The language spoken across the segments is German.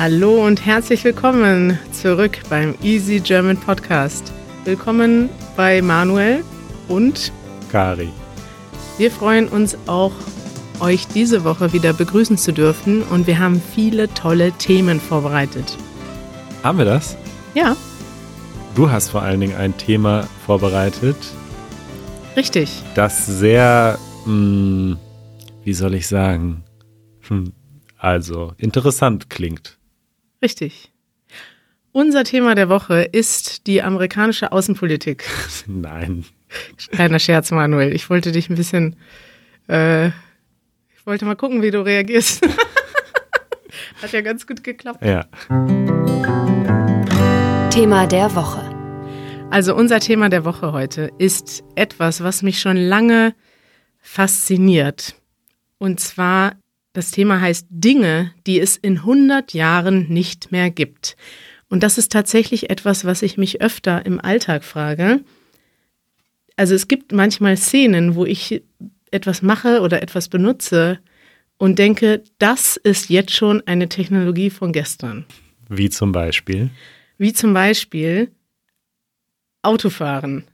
Hallo und herzlich willkommen zurück beim Easy German Podcast. Willkommen bei Manuel und Kari. Wir freuen uns auch, euch diese Woche wieder begrüßen zu dürfen und wir haben viele tolle Themen vorbereitet. Haben wir das? Ja. Du hast vor allen Dingen ein Thema vorbereitet. Richtig. Das sehr, mh, hm, wie soll ich sagen, hm, also interessant klingt. Richtig. Unser Thema der Woche ist die amerikanische Außenpolitik. Nein. Kleiner Scherz, Manuel. Ich wollte dich ein bisschen, äh, ich wollte mal gucken, wie du reagierst. Hat ja ganz gut geklappt. Ja. Thema der Woche. Also unser Thema der Woche heute ist etwas, was mich schon lange fasziniert. Und zwar das Thema heißt Dinge, die es in 100 Jahren nicht mehr gibt. Und das ist tatsächlich etwas, was ich mich öfter im Alltag frage. Also es gibt manchmal Szenen, wo ich etwas mache oder etwas benutze und denke, das ist jetzt schon eine Technologie von gestern. Wie zum Beispiel? Wie zum Beispiel Autofahren.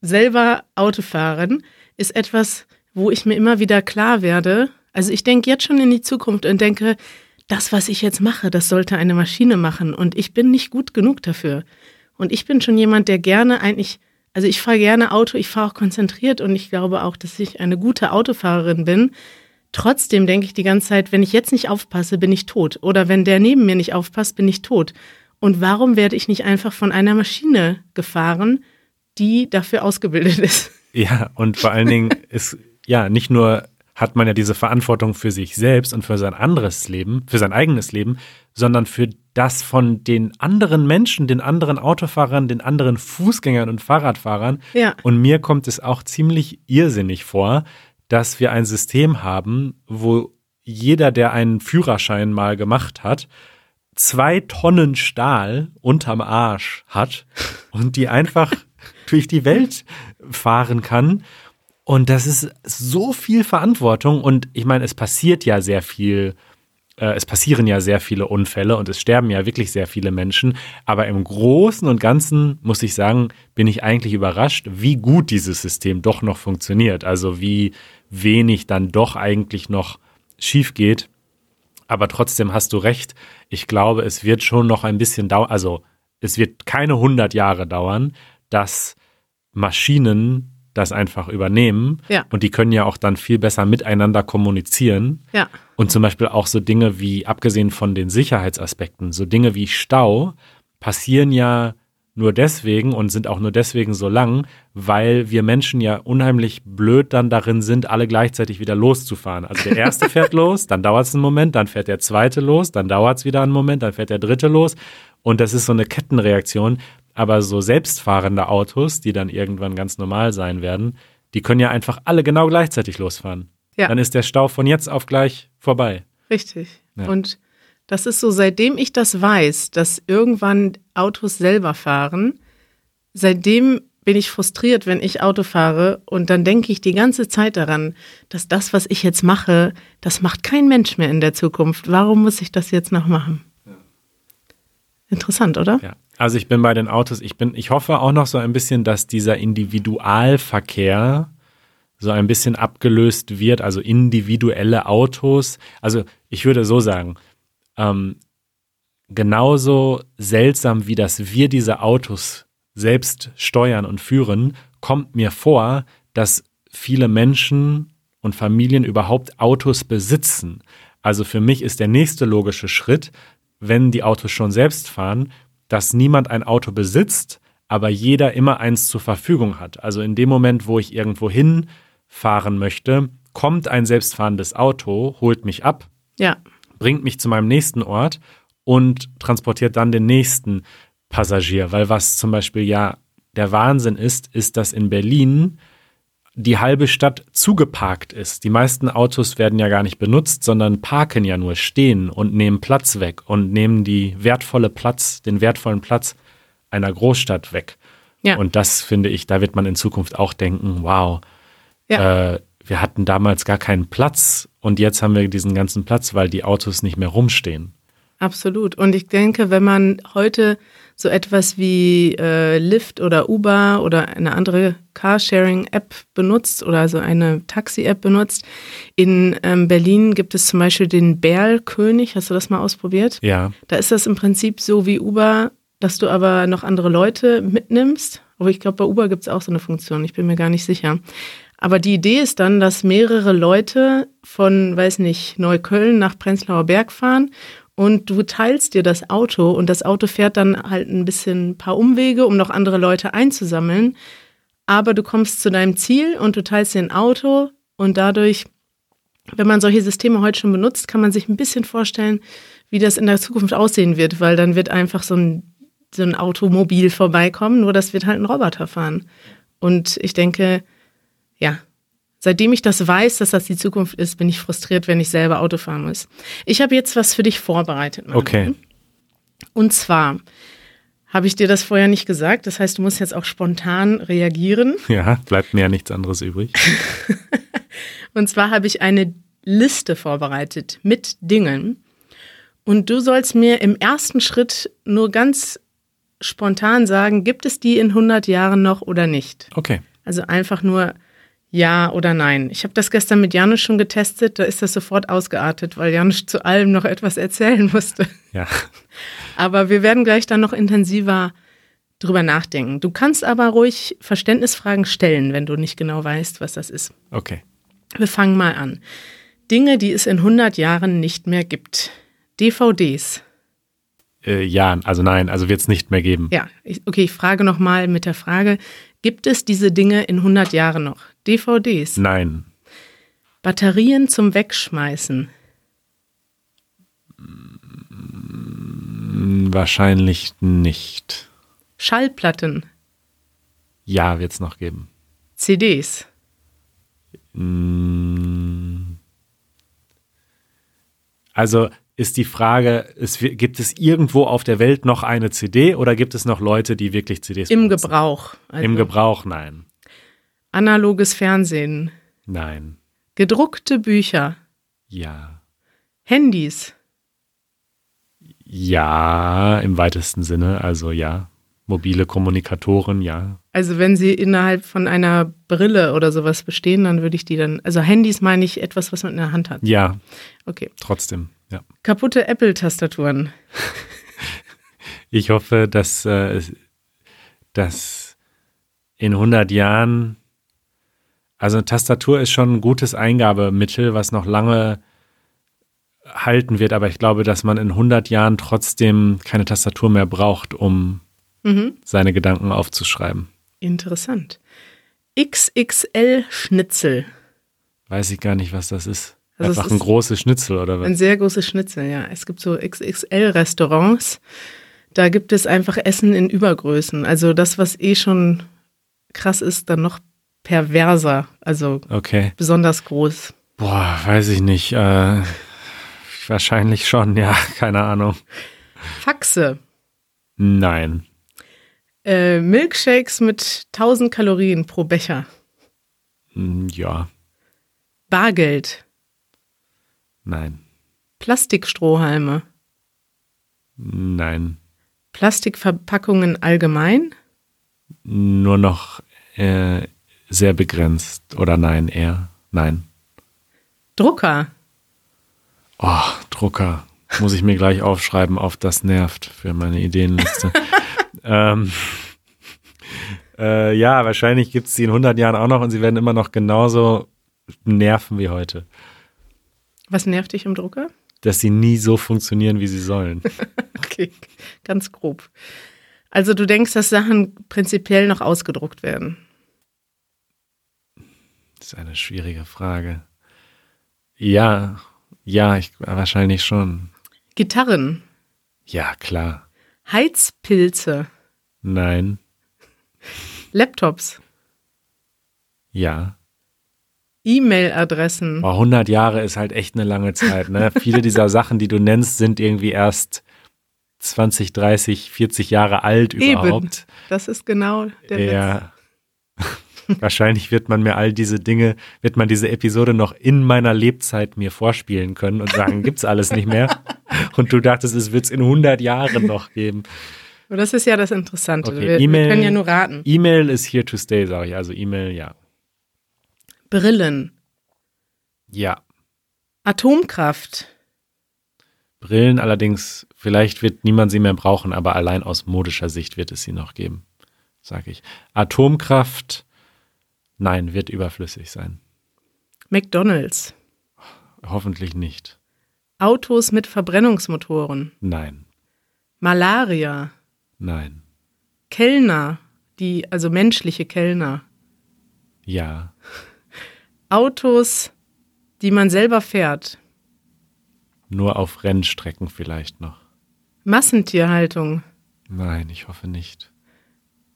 Selber Autofahren ist etwas, wo ich mir immer wieder klar werde, also ich denke jetzt schon in die Zukunft und denke, das, was ich jetzt mache, das sollte eine Maschine machen und ich bin nicht gut genug dafür. Und ich bin schon jemand, der gerne eigentlich, also ich fahre gerne Auto, ich fahre auch konzentriert und ich glaube auch, dass ich eine gute Autofahrerin bin. Trotzdem denke ich die ganze Zeit, wenn ich jetzt nicht aufpasse, bin ich tot. Oder wenn der neben mir nicht aufpasst, bin ich tot. Und warum werde ich nicht einfach von einer Maschine gefahren, die dafür ausgebildet ist? Ja, und vor allen Dingen ist ja nicht nur hat man ja diese Verantwortung für sich selbst und für sein anderes Leben, für sein eigenes Leben, sondern für das von den anderen Menschen, den anderen Autofahrern, den anderen Fußgängern und Fahrradfahrern. Ja. Und mir kommt es auch ziemlich irrsinnig vor, dass wir ein System haben, wo jeder, der einen Führerschein mal gemacht hat, zwei Tonnen Stahl unterm Arsch hat und die einfach durch die Welt fahren kann und das ist so viel Verantwortung und ich meine, es passiert ja sehr viel, äh, es passieren ja sehr viele Unfälle und es sterben ja wirklich sehr viele Menschen. Aber im Großen und Ganzen muss ich sagen, bin ich eigentlich überrascht, wie gut dieses System doch noch funktioniert. Also wie wenig dann doch eigentlich noch schief geht. Aber trotzdem hast du recht. Ich glaube, es wird schon noch ein bisschen dauern, also es wird keine 100 Jahre dauern, dass Maschinen das einfach übernehmen. Ja. Und die können ja auch dann viel besser miteinander kommunizieren. Ja. Und zum Beispiel auch so Dinge wie, abgesehen von den Sicherheitsaspekten, so Dinge wie Stau passieren ja nur deswegen und sind auch nur deswegen so lang, weil wir Menschen ja unheimlich blöd dann darin sind, alle gleichzeitig wieder loszufahren. Also der erste fährt los, dann dauert es einen Moment, dann fährt der zweite los, dann dauert es wieder einen Moment, dann fährt der dritte los. Und das ist so eine Kettenreaktion. Aber so selbstfahrende Autos, die dann irgendwann ganz normal sein werden, die können ja einfach alle genau gleichzeitig losfahren. Ja. Dann ist der Stau von jetzt auf gleich vorbei. Richtig. Ja. Und das ist so, seitdem ich das weiß, dass irgendwann Autos selber fahren, seitdem bin ich frustriert, wenn ich Auto fahre und dann denke ich die ganze Zeit daran, dass das, was ich jetzt mache, das macht kein Mensch mehr in der Zukunft. Warum muss ich das jetzt noch machen? Interessant, oder? Ja. Also ich bin bei den Autos, ich bin, ich hoffe auch noch so ein bisschen, dass dieser Individualverkehr so ein bisschen abgelöst wird, also individuelle Autos. Also ich würde so sagen, ähm, genauso seltsam wie dass wir diese Autos selbst steuern und führen, kommt mir vor, dass viele Menschen und Familien überhaupt Autos besitzen. Also für mich ist der nächste logische Schritt, wenn die Autos schon selbst fahren, dass niemand ein Auto besitzt, aber jeder immer eins zur Verfügung hat. Also in dem Moment, wo ich irgendwo hinfahren möchte, kommt ein selbstfahrendes Auto, holt mich ab, Ja. bringt mich zu meinem nächsten Ort und transportiert dann den nächsten Passagier. Weil was zum Beispiel ja der Wahnsinn ist, ist, dass in Berlin die halbe Stadt zugeparkt ist. Die meisten Autos werden ja gar nicht benutzt, sondern parken ja nur, stehen und nehmen Platz weg und nehmen die wertvolle Platz, den wertvollen Platz einer Großstadt weg. Ja. Und das finde ich, da wird man in Zukunft auch denken, wow, Ja. äh, wir hatten damals gar keinen Platz und jetzt haben wir diesen ganzen Platz, weil die Autos nicht mehr rumstehen. Absolut. Und ich denke, wenn man heute so etwas wie äh, Lyft oder Uber oder eine andere Carsharing-App benutzt oder so eine Taxi-App benutzt. In ähm, Berlin gibt es zum Beispiel den Berl-König. Hast du das mal ausprobiert? Ja. Da ist das im Prinzip so wie Uber, dass du aber noch andere Leute mitnimmst. Aber ich glaube, bei Uber gibt es auch so eine Funktion. Ich bin mir gar nicht sicher. Aber die Idee ist dann, dass mehrere Leute von, weiß nicht, Neukölln nach Prenzlauer Berg fahren und du teilst dir das Auto und das Auto fährt dann halt ein bisschen ein paar Umwege, um noch andere Leute einzusammeln. Aber du kommst zu deinem Ziel und du teilst dir ein Auto und dadurch, wenn man solche Systeme heute schon benutzt, kann man sich ein bisschen vorstellen, wie das in der Zukunft aussehen wird, weil dann wird einfach so ein, so ein Automobil vorbeikommen, nur das wird halt ein Roboter fahren. Und ich denke, ja, seitdem ich das weiß, dass das die Zukunft ist, bin ich frustriert, wenn ich selber Auto fahren muss. Ich habe jetzt was für dich vorbereitet. Manuel. Okay. Und zwar habe ich dir das vorher nicht gesagt. Das heißt, du musst jetzt auch spontan reagieren. Ja, bleibt mir ja nichts anderes übrig. Und zwar habe ich eine Liste vorbereitet mit Dingen. Und du sollst mir im ersten Schritt nur ganz spontan sagen, gibt es die in 100 Jahren noch oder nicht? Okay. Also einfach nur ja oder nein. Ich habe das gestern mit Janusz schon getestet, da ist das sofort ausgeartet, weil Janusz zu allem noch etwas erzählen musste. Ja. Aber wir werden gleich dann noch intensiver drüber nachdenken. Du kannst aber ruhig Verständnisfragen stellen, wenn du nicht genau weißt, was das ist. Okay. Wir fangen mal an. Dinge, die es in 100 Jahren nicht mehr gibt. DVDs. Äh, ja, also nein, also wird es nicht mehr geben. Ja, ich, okay, ich frage nochmal mit der Frage, gibt es diese Dinge in 100 Jahren noch? DVDs. Nein. Batterien zum Wegschmeißen. Hm, Wahrscheinlich nicht. Schallplatten. Ja, wird es noch geben. CDs. Mm. Also ist die Frage, es, gibt es irgendwo auf der Welt noch eine CD oder gibt es noch Leute, die wirklich CDs Im benutzen? Gebrauch. Also Im Gebrauch, nein. Analoges Fernsehen. Nein. Gedruckte Bücher. Ja. Handys. Ja, im weitesten Sinne, also ja. Mobile Kommunikatoren, ja. Also wenn sie innerhalb von einer Brille oder sowas bestehen, dann würde ich die dann. Also Handys meine ich etwas, was man in der Hand hat. Ja, Okay. trotzdem, ja. Kaputte Apple-Tastaturen. Ich hoffe, dass, äh, dass in 100 Jahren, also Tastatur ist schon ein gutes Eingabemittel, was noch lange halten wird, aber ich glaube, dass man in 100 Jahren trotzdem keine Tastatur mehr braucht, um Mhm. seine Gedanken aufzuschreiben. Interessant. XXL-Schnitzel. Weiß ich gar nicht, was das ist. Also Einfach ein großes Schnitzel oder was? Ein sehr großes Schnitzel, ja. Es gibt so XXL-Restaurants. Da gibt es einfach Essen in Übergrößen. Also das, was eh schon krass ist, dann noch perverser. Also Okay. besonders groß. Boah, weiß ich nicht. Äh, wahrscheinlich schon, ja, keine Ahnung. Faxe. Nein. Äh, Milkshakes mit 1000 Kalorien pro Becher. Hm, Ja, Bargeld. nein, Plastikstrohhalme. nein. Plastikverpackungen allgemein. Nur noch äh, sehr begrenzt. Oder nein, eher. Nein. Drucker. Oh, Drucker. Muss ich mir gleich aufschreiben, auf das nervt für meine Ideenliste. ähm, äh, ja, wahrscheinlich gibt es die in 100 Jahren auch noch und sie werden immer noch genauso nerven wie heute. Was nervt dich im Drucker? Dass sie nie so funktionieren, wie sie sollen. Okay, ganz grob. Also du denkst, dass Sachen prinzipiell noch ausgedruckt werden. Das ist eine schwierige Frage. Ja, ja, ich, wahrscheinlich schon. Gitarren, Ja, klar. Heizpilze, Nein. Laptops, Ja. E-Mail-Adressen. Boah, 100 Jahre ist halt echt eine lange Zeit. Ne? Viele dieser Sachen, die du nennst, sind irgendwie erst 20, 30, 40 Jahre alt überhaupt. Das ist genau der Witz. Ja. Wahrscheinlich wird man mir all diese Dinge, wird man diese Episode noch in meiner Lebzeit mir vorspielen können und sagen, gibt's alles nicht mehr. Und du dachtest, es wird es in 100 Jahren noch geben. Das ist ja das Interessante. Okay, wir, wir können ja nur raten. E-Mail ist here to stay, sage ich. Also E-Mail, ja. Brillen, Ja. Atomkraft, Brillen allerdings, vielleicht wird niemand sie mehr brauchen, aber allein aus modischer Sicht wird es sie noch geben, sage ich. Atomkraft, nein, wird überflüssig sein. McDonalds, Hoffentlich nicht. Autos mit Verbrennungsmotoren, Nein, Malaria, nein, Kellner, die, also menschliche Kellner, ja, Autos, die man selber fährt, nur auf Rennstrecken vielleicht noch. Massentierhaltung, Nein, ich hoffe nicht.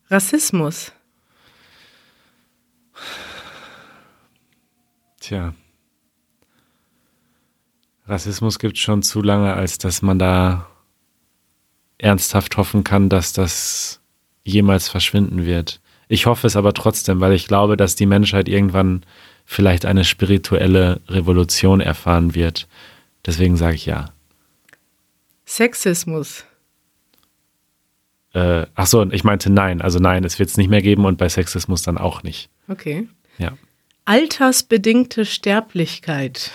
Rassismus, Tja. Rassismus gibt es schon zu lange, als dass man da ernsthaft hoffen kann, dass das jemals verschwinden wird. Ich hoffe es aber trotzdem, weil ich glaube, dass die Menschheit irgendwann vielleicht eine spirituelle Revolution erfahren wird. Deswegen sage ich ja. Sexismus, Äh, ach so, ich meinte nein. Also nein, es wird es nicht mehr geben und bei Sexismus dann auch nicht. okay. Ja. Altersbedingte Sterblichkeit,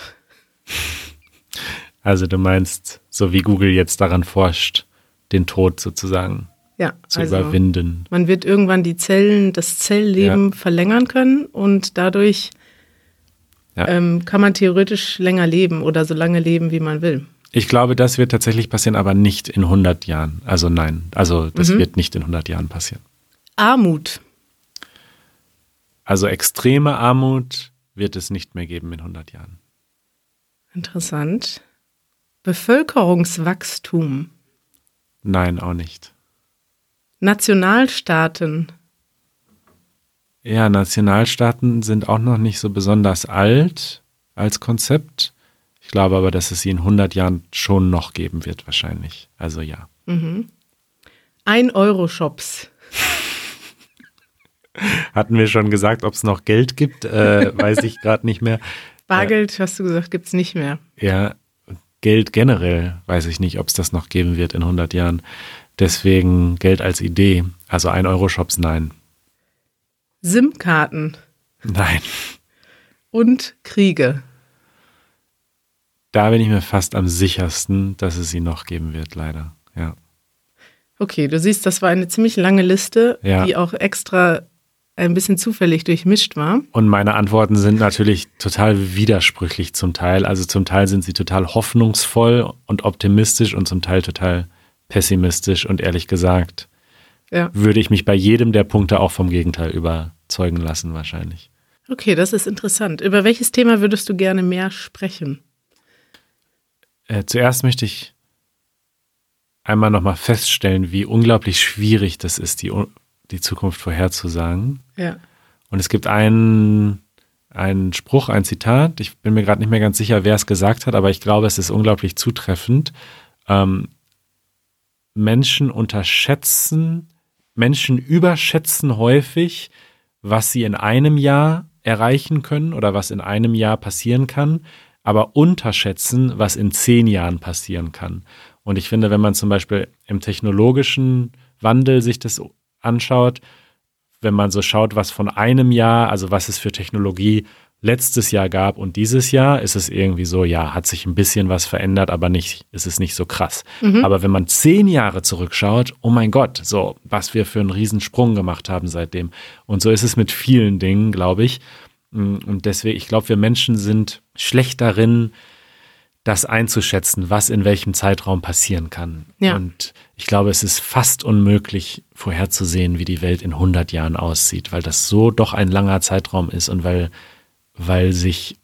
Also du meinst, so wie Google jetzt daran forscht, den Tod sozusagen ja, zu also überwinden. man wird irgendwann die Zellen, das Zellleben verlängern können und dadurch Ja. ähm, kann man theoretisch länger leben oder so lange leben, wie man will. Ich glaube, das wird tatsächlich passieren, aber nicht in 100 Jahren. Also nein, also das wird nicht in 100 Jahren passieren. Armut, Also extreme Armut wird es nicht mehr geben in 100 Jahren. interessant. Bevölkerungswachstum, Nein, auch nicht. Nationalstaaten, Ja, Nationalstaaten sind auch noch nicht so besonders alt als Konzept. Ich glaube aber, dass es sie in 100 Jahren schon noch geben wird, wahrscheinlich. Also ja. 1-Euro-Shops, Hatten wir schon gesagt, ob es noch Geld gibt? Äh, weiß ich gerade nicht mehr. Bargeld, hast du gesagt, gibt's nicht mehr. Ja, Geld generell weiß ich nicht, ob es das noch geben wird in 100 Jahren. Deswegen Geld als Idee. Also 1-Euro-Shops, nein. SIM-Karten Nein. und Kriege. Da bin ich mir fast am sichersten, dass es sie noch geben wird, leider. Ja. Okay, du siehst, das war eine ziemlich lange Liste, Ja. die auch extra ein bisschen zufällig durchmischt war. Und meine Antworten sind natürlich total widersprüchlich zum Teil. Also zum Teil sind sie total hoffnungsvoll und optimistisch und zum Teil total pessimistisch. Und ehrlich gesagt, Ja. würde ich mich bei jedem der Punkte auch vom Gegenteil überzeugen lassen, wahrscheinlich. Okay, das ist interessant. Über welches Thema würdest du gerne mehr sprechen? Äh, zuerst möchte ich einmal nochmal feststellen, wie unglaublich schwierig das ist, die, die Zukunft vorherzusagen. Ja. Und es gibt einen, einen Spruch, ein Zitat, ich bin mir gerade nicht mehr ganz sicher, wer es gesagt hat, aber ich glaube, es ist unglaublich zutreffend. Ähm, Menschen unterschätzen, Menschen überschätzen häufig, was sie in einem Jahr erreichen können oder was in einem Jahr passieren kann, aber unterschätzen, was in zehn Jahren passieren kann. Und ich finde, wenn man zum Beispiel im technologischen Wandel sich das anschaut, wenn man so schaut, was von einem Jahr, also was es für Technologie letztes Jahr gab und dieses Jahr, ist es irgendwie so, ja, hat sich ein bisschen was verändert, aber nicht, ist es nicht so krass. Aber wenn man zehn Jahre zurückschaut, oh mein Gott, so, was wir für einen Riesensprung gemacht haben seitdem. Und so ist es mit vielen Dingen, glaube ich. Und deswegen, ich glaube, wir Menschen sind schlecht darin, das einzuschätzen, was in welchem Zeitraum passieren kann. Ja. Und ich glaube, es ist fast unmöglich vorherzusehen, wie die Welt in 100 Jahren aussieht, weil das so doch ein langer Zeitraum ist und weil, weil sich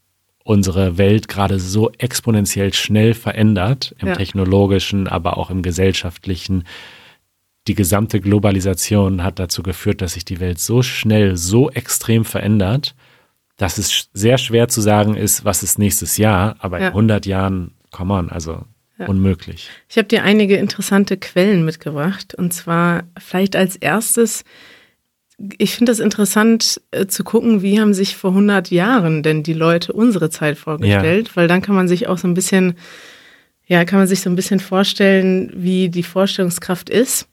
unsere Welt gerade so exponentiell schnell verändert, im Ja. technologischen, aber auch im gesellschaftlichen. Die gesamte Globalisation hat dazu geführt, dass sich die Welt so schnell, so extrem verändert, dass es sehr schwer zu sagen ist, was ist nächstes Jahr, aber Ja. in 100 Jahren, come on, also Ja. unmöglich. Ich habe dir einige interessante Quellen mitgebracht. Und zwar vielleicht als erstes, ich finde es interessant äh, zu gucken, wie haben sich vor 100 Jahren denn die Leute unsere Zeit vorgestellt, weil dann kann man sich auch so ein bisschen ja, kann man sich so ein bisschen vorstellen, wie die Vorstellungskraft ist.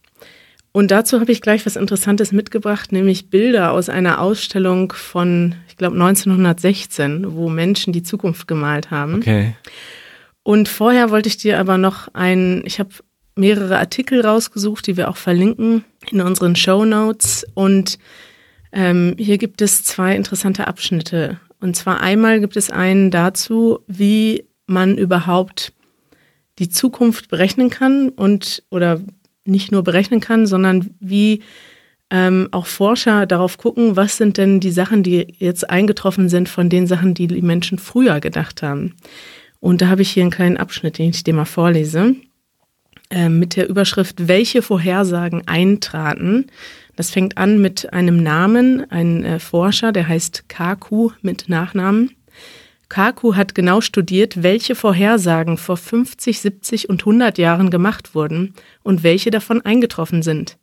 Und dazu habe ich gleich was Interessantes mitgebracht, nämlich Bilder aus einer Ausstellung von, ich glaube, 1916, wo Menschen die Zukunft gemalt haben. Okay. Und vorher wollte ich dir aber noch ein, ich habe mehrere Artikel rausgesucht, die wir auch verlinken in unseren Show Notes. Und ähm, hier gibt es zwei interessante Abschnitte. Und zwar einmal gibt es einen dazu, wie man überhaupt die Zukunft berechnen kann und oder nicht nur berechnen kann, sondern wie ähm, auch Forscher darauf gucken, was sind denn die Sachen, die jetzt eingetroffen sind von den Sachen, die die Menschen früher gedacht haben. Und da habe ich hier einen kleinen Abschnitt, den ich dir mal vorlese, äh, mit der Überschrift, welche Vorhersagen eintraten. Das fängt an mit einem Namen, ein äh, Forscher, der heißt Kaku mit Nachnamen. Kaku hat genau studiert, welche Vorhersagen vor 50, 70 und 100 Jahren gemacht wurden und welche davon eingetroffen sind.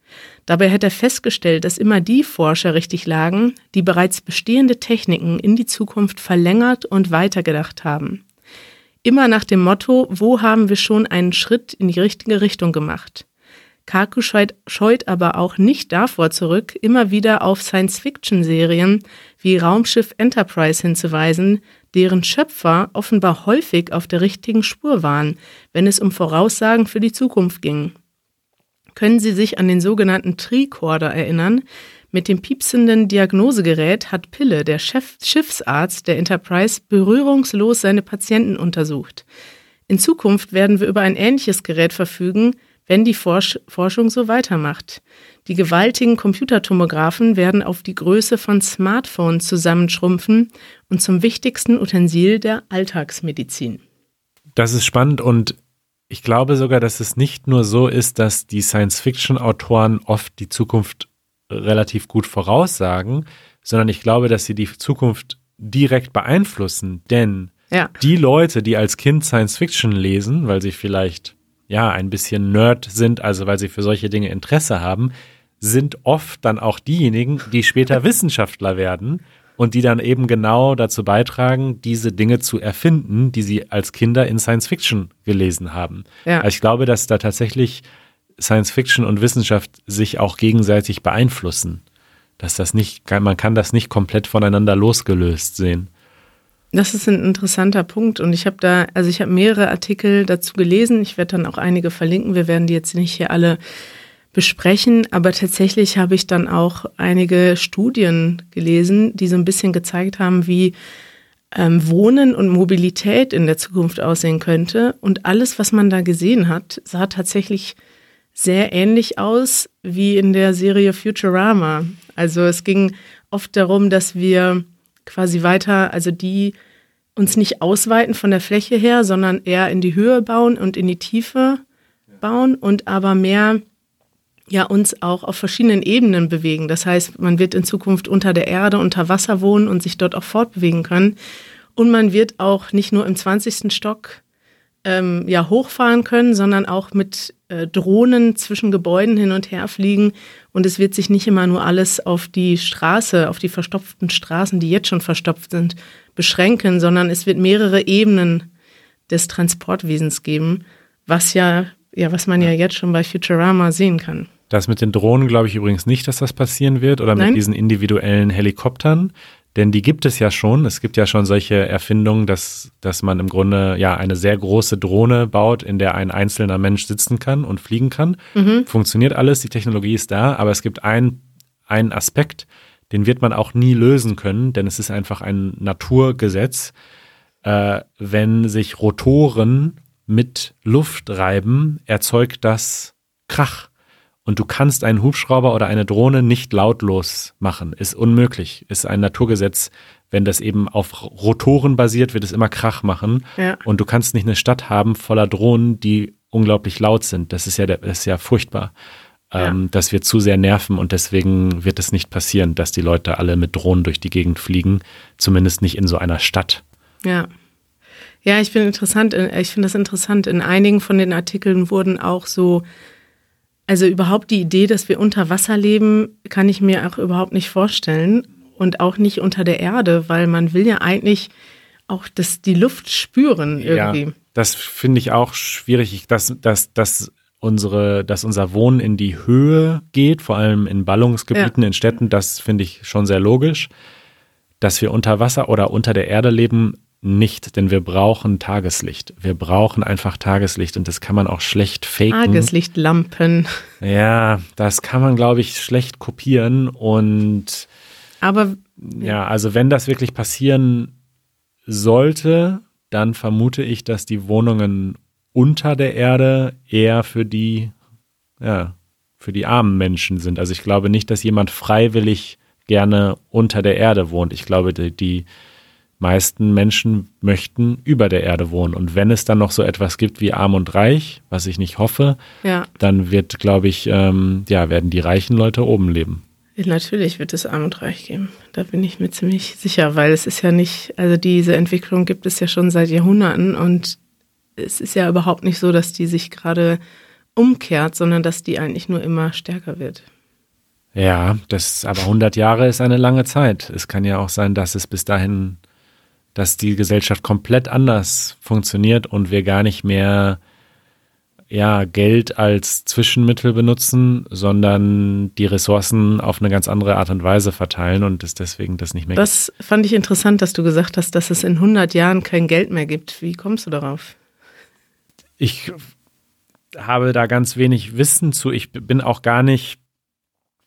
Dabei hat er festgestellt, dass immer die Forscher richtig lagen, die bereits bestehende Techniken in die Zukunft verlängert und weitergedacht haben. Immer nach dem Motto, wo haben wir schon einen Schritt in die richtige Richtung gemacht. Kaku scheut, scheut aber auch nicht davor zurück, immer wieder auf Science-Fiction-Serien wie Raumschiff Enterprise hinzuweisen, deren Schöpfer offenbar häufig auf der richtigen Spur waren, wenn es um Voraussagen für die Zukunft ging. Können Sie sich an den sogenannten Tricorder erinnern? Mit dem piepsenden Diagnosegerät hat Pille, der Chef Schiffsarzt der Enterprise, berührungslos seine Patienten untersucht. In Zukunft werden wir über ein ähnliches Gerät verfügen, wenn die Forsch Forschung so weitermacht. Die gewaltigen Computertomographen werden auf die Größe von Smartphones zusammenschrumpfen und zum wichtigsten Utensil der Alltagsmedizin. Das ist spannend und ich glaube sogar, dass es nicht nur so ist, dass die Science-Fiction-Autoren oft die Zukunft relativ gut voraussagen, sondern ich glaube, dass sie die Zukunft direkt beeinflussen, denn ja. die Leute, die als Kind Science-Fiction lesen, weil sie vielleicht ja, ein bisschen Nerd sind, also weil sie für solche Dinge Interesse haben, sind oft dann auch diejenigen, die später Wissenschaftler werden und die dann eben genau dazu beitragen, diese Dinge zu erfinden, die sie als Kinder in Science Fiction gelesen haben. Ja. Also ich glaube, dass da tatsächlich Science Fiction und Wissenschaft sich auch gegenseitig beeinflussen. Dass das nicht, man kann das nicht komplett voneinander losgelöst sehen. Das ist ein interessanter Punkt und ich habe da, also ich habe mehrere Artikel dazu gelesen. Ich werde dann auch einige verlinken. Wir werden die jetzt nicht hier alle besprechen, aber tatsächlich habe ich dann auch einige Studien gelesen, die so ein bisschen gezeigt haben, wie ähm, Wohnen und Mobilität in der Zukunft aussehen könnte. Und alles, was man da gesehen hat, sah tatsächlich sehr ähnlich aus wie in der Serie Futurama. Also es ging oft darum, dass wir quasi weiter, also die uns nicht ausweiten von der Fläche her, sondern eher in die Höhe bauen und in die Tiefe bauen und aber mehr ja uns auch auf verschiedenen Ebenen bewegen. Das heißt, man wird in Zukunft unter der Erde, unter Wasser wohnen und sich dort auch fortbewegen können. Und man wird auch nicht nur im 20. Stock ähm, ja hochfahren können, sondern auch mit äh, Drohnen zwischen Gebäuden hin und her fliegen. Und es wird sich nicht immer nur alles auf die Straße, auf die verstopften Straßen, die jetzt schon verstopft sind, beschränken, sondern es wird mehrere Ebenen des Transportwesens geben, was ja, ja, was man ja jetzt schon bei Futurama sehen kann. Das mit den Drohnen glaube ich übrigens nicht, dass das passieren wird oder Nein? mit diesen individuellen Helikoptern, denn die gibt es ja schon. Es gibt ja schon solche Erfindungen, dass, dass man im Grunde ja eine sehr große Drohne baut, in der ein einzelner Mensch sitzen kann und fliegen kann. Mhm. Funktioniert alles, die Technologie ist da, aber es gibt einen, einen Aspekt, den wird man auch nie lösen können, denn es ist einfach ein Naturgesetz. Äh, wenn sich Rotoren mit Luft reiben, erzeugt das Krach. Und du kannst einen Hubschrauber oder eine Drohne nicht lautlos machen. Ist unmöglich. Ist ein Naturgesetz. Wenn das eben auf Rotoren basiert, wird es immer Krach machen. Ja. Und du kannst nicht eine Stadt haben voller Drohnen, die unglaublich laut sind. Das ist ja, das ist ja furchtbar. Ähm, ja. Das wird zu sehr nerven und deswegen wird es nicht passieren, dass die Leute alle mit Drohnen durch die Gegend fliegen, zumindest nicht in so einer Stadt. Ja. Ja, ich bin interessant, ich finde das interessant. In einigen von den Artikeln wurden auch so, also überhaupt die Idee, dass wir unter Wasser leben, kann ich mir auch überhaupt nicht vorstellen und auch nicht unter der Erde, weil man will ja eigentlich auch das, die Luft spüren irgendwie. Ja. das finde ich auch schwierig, dass, dass, dass unsere, dass unser Wohnen in die Höhe geht, vor allem in Ballungsgebieten, ja. in Städten, das finde ich schon sehr logisch. Dass wir unter Wasser oder unter der Erde leben, nicht, denn wir brauchen Tageslicht. Wir brauchen einfach Tageslicht und das kann man auch schlecht faken. Tageslichtlampen. Ja, das kann man, glaube ich, schlecht kopieren und aber ja, also wenn das wirklich passieren sollte, dann vermute ich, dass die Wohnungen unter der Erde eher für die, ja, für die armen Menschen sind. Also ich glaube nicht, dass jemand freiwillig gerne unter der Erde wohnt. Ich glaube, die, die meisten Menschen möchten über der Erde wohnen. Und wenn es dann noch so etwas gibt wie arm und reich, was ich nicht hoffe, ja. dann wird, glaube ich, ähm, ja, werden die reichen Leute oben leben. Natürlich wird es arm und reich geben. Da bin ich mir ziemlich sicher, weil es ist ja nicht, also diese Entwicklung gibt es ja schon seit Jahrhunderten und es ist ja überhaupt nicht so, dass die sich gerade umkehrt, sondern dass die eigentlich nur immer stärker wird. Ja, das aber 100 Jahre ist eine lange Zeit. Es kann ja auch sein, dass es bis dahin, dass die Gesellschaft komplett anders funktioniert und wir gar nicht mehr ja, Geld als Zwischenmittel benutzen, sondern die Ressourcen auf eine ganz andere Art und Weise verteilen und es deswegen das nicht mehr das gibt. Das fand ich interessant, dass du gesagt hast, dass es in 100 Jahren kein Geld mehr gibt. Wie kommst du darauf? Ich habe da ganz wenig Wissen zu. Ich bin auch gar nicht,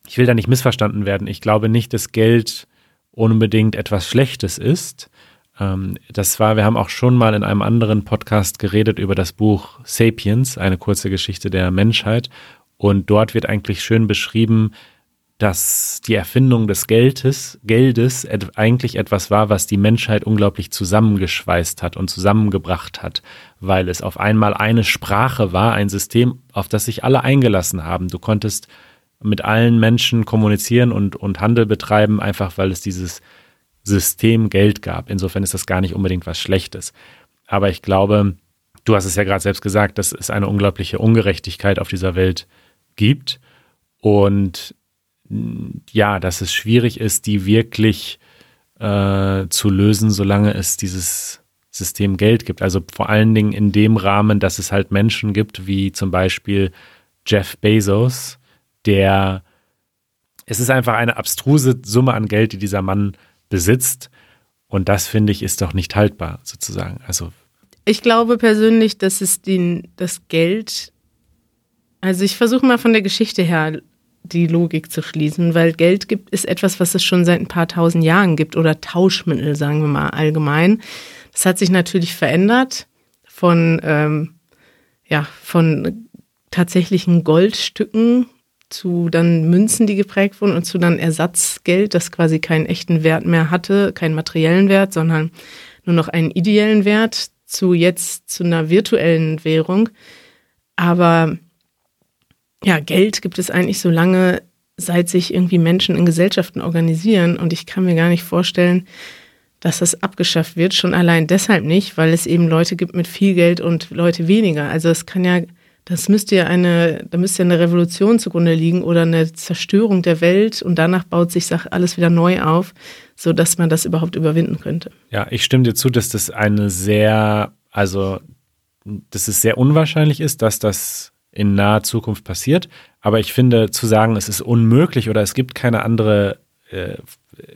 ich will da nicht missverstanden werden. Ich glaube nicht, dass Geld unbedingt etwas Schlechtes ist. Ähm, das war, wir haben auch schon mal in einem anderen Podcast geredet über das Buch Sapiens, eine kurze Geschichte der Menschheit. Und dort wird eigentlich schön beschrieben, dass die Erfindung des Geldes, Geldes eigentlich etwas war, was die Menschheit unglaublich zusammengeschweißt hat und zusammengebracht hat, weil es auf einmal eine Sprache war, ein System, auf das sich alle eingelassen haben. Du konntest mit allen Menschen kommunizieren und, und Handel betreiben, einfach weil es dieses System Geld gab. Insofern ist das gar nicht unbedingt was Schlechtes. Aber ich glaube, du hast es ja gerade selbst gesagt, dass es eine unglaubliche Ungerechtigkeit auf dieser Welt gibt. Und ja, dass es schwierig ist, die wirklich äh, zu lösen, solange es dieses System Geld gibt. Also vor allen Dingen in dem Rahmen, dass es halt Menschen gibt, wie zum Beispiel Jeff Bezos, der es ist einfach eine abstruse Summe an Geld, die dieser Mann besitzt. Und das finde ich ist doch nicht haltbar, sozusagen. Also ich glaube persönlich, dass es den, das Geld, also ich versuche mal von der Geschichte her die Logik zu schließen, weil Geld gibt ist etwas, was es schon seit ein paar tausend Jahren gibt oder Tauschmittel, sagen wir mal allgemein. Das hat sich natürlich verändert von ähm, ja von tatsächlichen Goldstücken zu dann Münzen, die geprägt wurden und zu dann Ersatzgeld, das quasi keinen echten Wert mehr hatte, keinen materiellen Wert, sondern nur noch einen ideellen Wert, zu jetzt zu einer virtuellen Währung. Aber ja, Geld gibt es eigentlich so lange, seit sich irgendwie Menschen in Gesellschaften organisieren. Und ich kann mir gar nicht vorstellen, dass das abgeschafft wird. Schon allein deshalb nicht, weil es eben Leute gibt mit viel Geld und Leute weniger. Also es kann ja, das müsste ja eine, da müsste ja eine Revolution zugrunde liegen oder eine Zerstörung der Welt und danach baut sich alles wieder neu auf, sodass man das überhaupt überwinden könnte. Ja, ich stimme dir zu, dass das eine sehr, also dass es sehr unwahrscheinlich ist, dass das in naher Zukunft passiert. Aber ich finde, zu sagen, es ist unmöglich oder es gibt keine andere äh,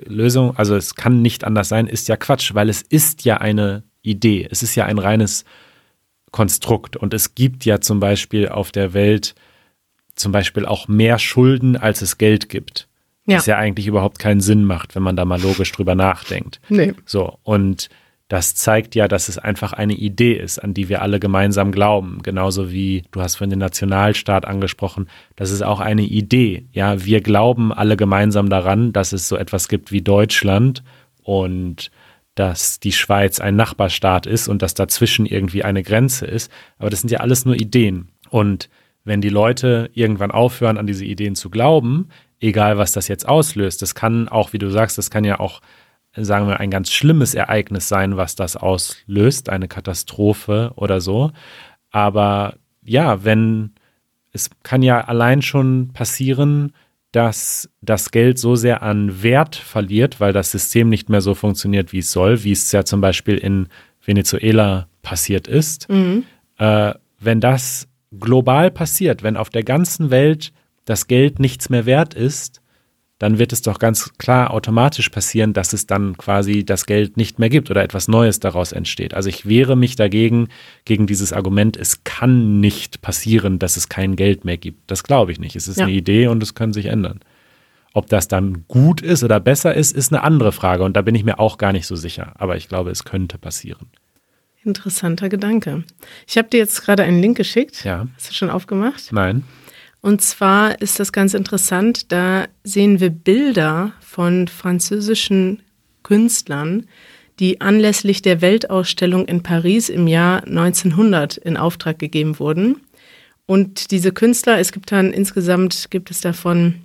Lösung, also es kann nicht anders sein, ist ja Quatsch, weil es ist ja eine Idee. Es ist ja ein reines Konstrukt. Und es gibt ja zum Beispiel auf der Welt zum Beispiel auch mehr Schulden, als es Geld gibt. Ja. Was ja eigentlich überhaupt keinen Sinn macht, wenn man da mal logisch drüber nachdenkt. Nee. So, und das zeigt ja, dass es einfach eine Idee ist, an die wir alle gemeinsam glauben. Genauso wie du hast von den Nationalstaat angesprochen. Das ist auch eine Idee. Ja, wir glauben alle gemeinsam daran, dass es so etwas gibt wie Deutschland und dass die Schweiz ein Nachbarstaat ist und dass dazwischen irgendwie eine Grenze ist. Aber das sind ja alles nur Ideen. Und wenn die Leute irgendwann aufhören, an diese Ideen zu glauben, egal was das jetzt auslöst, das kann auch, wie du sagst, das kann ja auch sagen wir, ein ganz schlimmes Ereignis sein, was das auslöst, eine Katastrophe oder so. Aber ja, wenn es kann ja allein schon passieren, dass das Geld so sehr an Wert verliert, weil das System nicht mehr so funktioniert, wie es soll, wie es ja zum Beispiel in Venezuela passiert ist, mhm. äh, wenn das global passiert, wenn auf der ganzen Welt das Geld nichts mehr wert ist, dann wird es doch ganz klar automatisch passieren, dass es dann quasi das Geld nicht mehr gibt oder etwas Neues daraus entsteht. Also ich wehre mich dagegen, gegen dieses Argument, es kann nicht passieren, dass es kein Geld mehr gibt. Das glaube ich nicht. Es ist ja. eine Idee und es kann sich ändern. Ob das dann gut ist oder besser ist, ist eine andere Frage und da bin ich mir auch gar nicht so sicher. Aber ich glaube, es könnte passieren. Interessanter Gedanke. Ich habe dir jetzt gerade einen Link geschickt. Ja. Hast du schon aufgemacht? Nein. Und zwar ist das ganz interessant, da sehen wir Bilder von französischen Künstlern, die anlässlich der Weltausstellung in Paris im Jahr 1900 in Auftrag gegeben wurden. Und diese Künstler, es gibt dann insgesamt, gibt es davon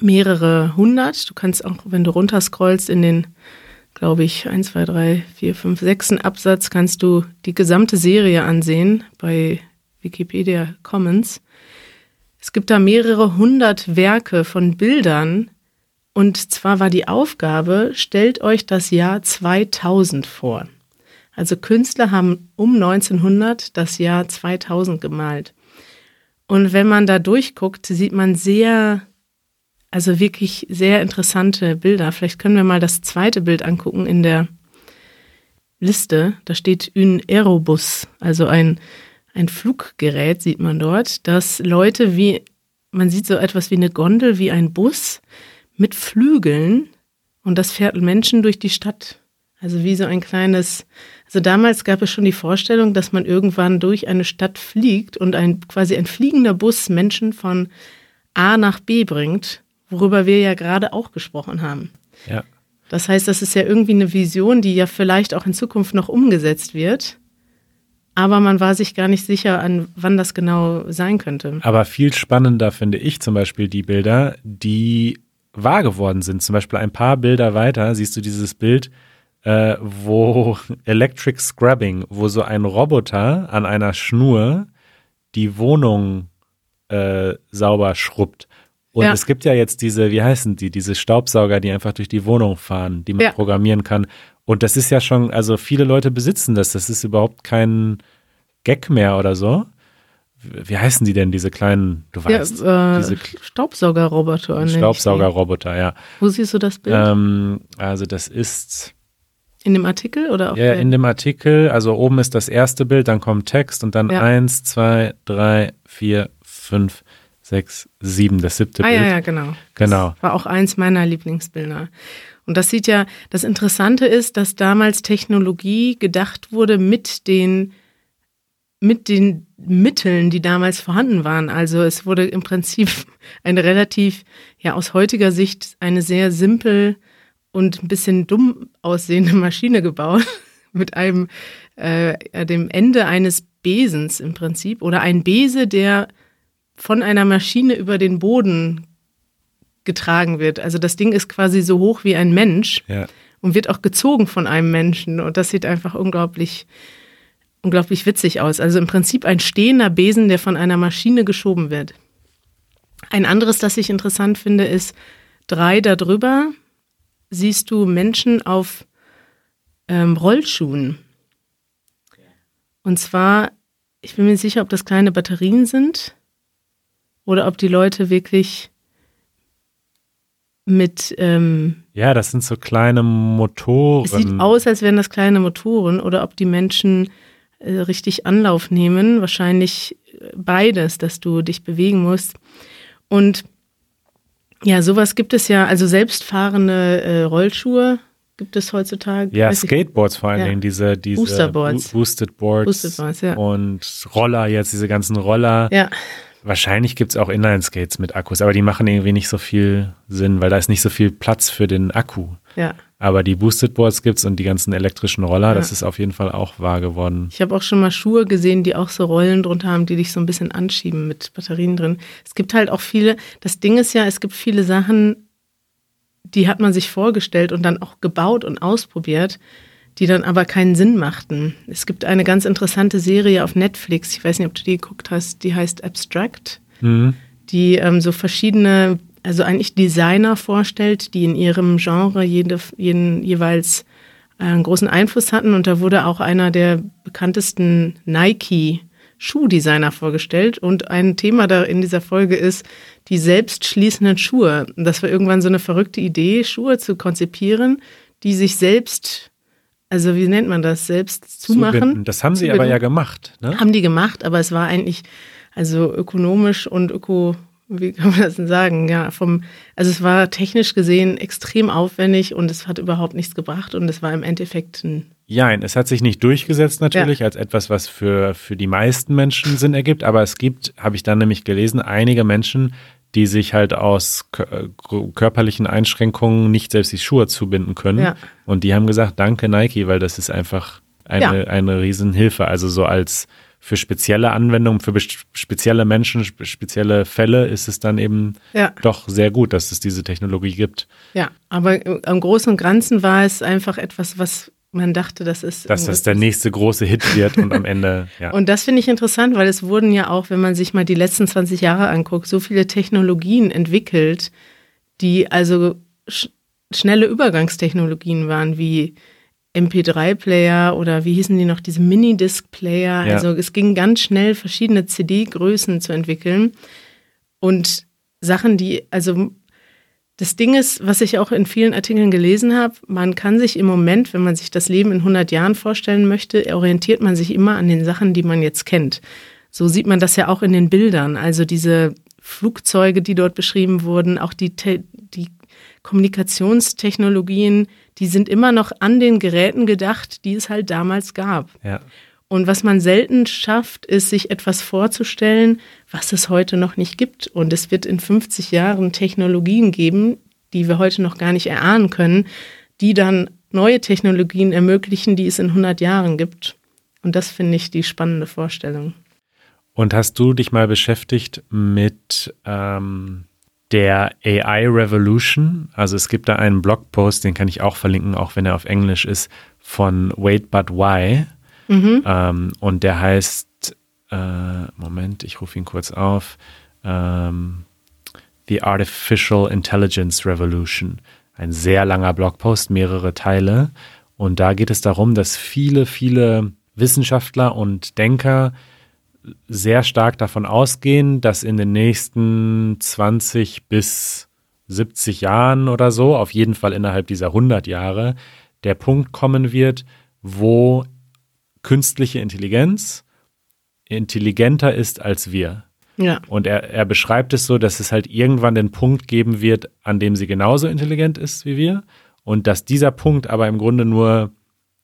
mehrere hundert. Du kannst auch, wenn du runterscrollst in den, glaube ich, 1, 2, 3, 4, 5, 6. Absatz, kannst du die gesamte Serie ansehen bei Wikipedia Commons. Es gibt da mehrere hundert Werke von Bildern. Und zwar war die Aufgabe, stellt euch das Jahr 2000 vor. Also Künstler haben um 1900 das Jahr 2000 gemalt. Und wenn man da durchguckt, sieht man sehr, also wirklich sehr interessante Bilder. Vielleicht können wir mal das zweite Bild angucken in der Liste. Da steht ein Aerobus, also ein ein Fluggerät sieht man dort, das Leute wie, man sieht so etwas wie eine Gondel, wie ein Bus mit Flügeln und das fährt Menschen durch die Stadt. Also wie so ein kleines, also damals gab es schon die Vorstellung, dass man irgendwann durch eine Stadt fliegt und ein quasi ein fliegender Bus Menschen von A nach B bringt, worüber wir ja gerade auch gesprochen haben. Ja. Das heißt, das ist ja irgendwie eine Vision, die ja vielleicht auch in Zukunft noch umgesetzt wird aber man war sich gar nicht sicher, an wann das genau sein könnte. Aber viel spannender finde ich zum Beispiel die Bilder, die wahr geworden sind. Zum Beispiel ein paar Bilder weiter siehst du dieses Bild, äh, wo Electric Scrubbing, wo so ein Roboter an einer Schnur die Wohnung äh, sauber schrubbt. Und ja. es gibt ja jetzt diese, wie heißen die, diese Staubsauger, die einfach durch die Wohnung fahren, die man ja. programmieren kann. Und das ist ja schon, also viele Leute besitzen das. Das ist überhaupt kein Gag mehr oder so. Wie heißen die denn, diese kleinen, du weißt, ja, äh, diese Staubsaugerroboter. Staubsaugerroboter, ja. Wo siehst du das Bild? Ähm, also das ist in dem Artikel oder auf Ja, in dem Artikel. Also oben ist das erste Bild, dann kommt Text und dann ja. eins, zwei, drei, vier, fünf, sechs, sieben, das siebte ah, Bild. Ja, ja, genau. Genau. Das war auch eins meiner Lieblingsbilder. Und das sieht ja, das Interessante ist, dass damals Technologie gedacht wurde mit den, mit den Mitteln, die damals vorhanden waren. Also es wurde im Prinzip eine relativ, ja aus heutiger Sicht eine sehr simpel und ein bisschen dumm aussehende Maschine gebaut mit einem äh, dem Ende eines Besens im Prinzip oder ein Bese, der von einer Maschine über den Boden getragen wird. Also das Ding ist quasi so hoch wie ein Mensch ja. und wird auch gezogen von einem Menschen. Und das sieht einfach unglaublich, unglaublich witzig aus. Also im Prinzip ein stehender Besen, der von einer Maschine geschoben wird. Ein anderes, das ich interessant finde, ist drei darüber siehst du Menschen auf ähm, Rollschuhen. Und zwar, ich bin mir sicher, ob das kleine Batterien sind oder ob die Leute wirklich mit. Ähm, ja, das sind so kleine Motoren. Es sieht aus, als wären das kleine Motoren oder ob die Menschen äh, richtig Anlauf nehmen. Wahrscheinlich äh, beides, dass du dich bewegen musst. Und ja, sowas gibt es ja, also selbstfahrende äh, Rollschuhe gibt es heutzutage. Ja, Skateboards vor allen ja. Dingen, diese, diese Boosterboards. Boosted Boards. Boosted Boards ja. Und Roller jetzt, diese ganzen Roller. Ja. Wahrscheinlich gibt es auch Inline-Skates mit Akkus, aber die machen irgendwie nicht so viel Sinn, weil da ist nicht so viel Platz für den Akku. Ja. Aber die Boosted Boards gibt es und die ganzen elektrischen Roller, ja. das ist auf jeden Fall auch wahr geworden. Ich habe auch schon mal Schuhe gesehen, die auch so Rollen drunter haben, die dich so ein bisschen anschieben mit Batterien drin. Es gibt halt auch viele, das Ding ist ja, es gibt viele Sachen, die hat man sich vorgestellt und dann auch gebaut und ausprobiert die dann aber keinen Sinn machten. Es gibt eine ganz interessante Serie auf Netflix, ich weiß nicht, ob du die geguckt hast, die heißt Abstract, mhm. die ähm, so verschiedene, also eigentlich Designer vorstellt, die in ihrem Genre jede, jeden, jeweils einen großen Einfluss hatten. Und da wurde auch einer der bekanntesten Nike Schuhdesigner vorgestellt. Und ein Thema da in dieser Folge ist die selbstschließenden Schuhe. Das war irgendwann so eine verrückte Idee, Schuhe zu konzipieren, die sich selbst also wie nennt man das? Selbst zumachen. Zubinden. Das haben sie Zubinden. aber ja gemacht. Ne? Haben die gemacht, aber es war eigentlich also ökonomisch und öko, wie kann man das denn sagen? Ja, vom, also es war technisch gesehen extrem aufwendig und es hat überhaupt nichts gebracht und es war im Endeffekt ein Nein, es hat sich nicht durchgesetzt natürlich ja. als etwas, was für, für die meisten Menschen Sinn ergibt, aber es gibt, habe ich dann nämlich gelesen, einige Menschen, die sich halt aus körperlichen Einschränkungen nicht selbst die Schuhe zubinden können. Ja. Und die haben gesagt, danke Nike, weil das ist einfach eine, ja. eine Riesenhilfe. Also so als für spezielle Anwendungen, für spezielle Menschen, spezielle Fälle ist es dann eben ja. doch sehr gut, dass es diese Technologie gibt. Ja, aber im Großen und Ganzen war es einfach etwas, was man dachte, das ist. Dass das der nächste große Hit wird und am Ende, ja. Und das finde ich interessant, weil es wurden ja auch, wenn man sich mal die letzten 20 Jahre anguckt, so viele Technologien entwickelt, die also sch schnelle Übergangstechnologien waren, wie MP3-Player oder wie hießen die noch, diese Minidisc-Player. Ja. Also es ging ganz schnell, verschiedene CD-Größen zu entwickeln. Und Sachen, die, also das Ding ist, was ich auch in vielen Artikeln gelesen habe, man kann sich im Moment, wenn man sich das Leben in 100 Jahren vorstellen möchte, orientiert man sich immer an den Sachen, die man jetzt kennt. So sieht man das ja auch in den Bildern. Also diese Flugzeuge, die dort beschrieben wurden, auch die, die Kommunikationstechnologien, die sind immer noch an den Geräten gedacht, die es halt damals gab. Ja. Und was man selten schafft, ist, sich etwas vorzustellen, was es heute noch nicht gibt. Und es wird in 50 Jahren Technologien geben, die wir heute noch gar nicht erahnen können, die dann neue Technologien ermöglichen, die es in 100 Jahren gibt. Und das finde ich die spannende Vorstellung. Und hast du dich mal beschäftigt mit ähm, der AI Revolution? Also es gibt da einen Blogpost, den kann ich auch verlinken, auch wenn er auf Englisch ist, von Wait But Why. Mhm. Ähm, und der heißt, äh, Moment, ich rufe ihn kurz auf, ähm, The Artificial Intelligence Revolution. Ein sehr langer Blogpost, mehrere Teile. Und da geht es darum, dass viele, viele Wissenschaftler und Denker sehr stark davon ausgehen, dass in den nächsten 20 bis 70 Jahren oder so, auf jeden Fall innerhalb dieser 100 Jahre, der Punkt kommen wird, wo künstliche Intelligenz intelligenter ist als wir. Ja. Und er, er beschreibt es so, dass es halt irgendwann den Punkt geben wird, an dem sie genauso intelligent ist wie wir. Und dass dieser Punkt aber im Grunde nur,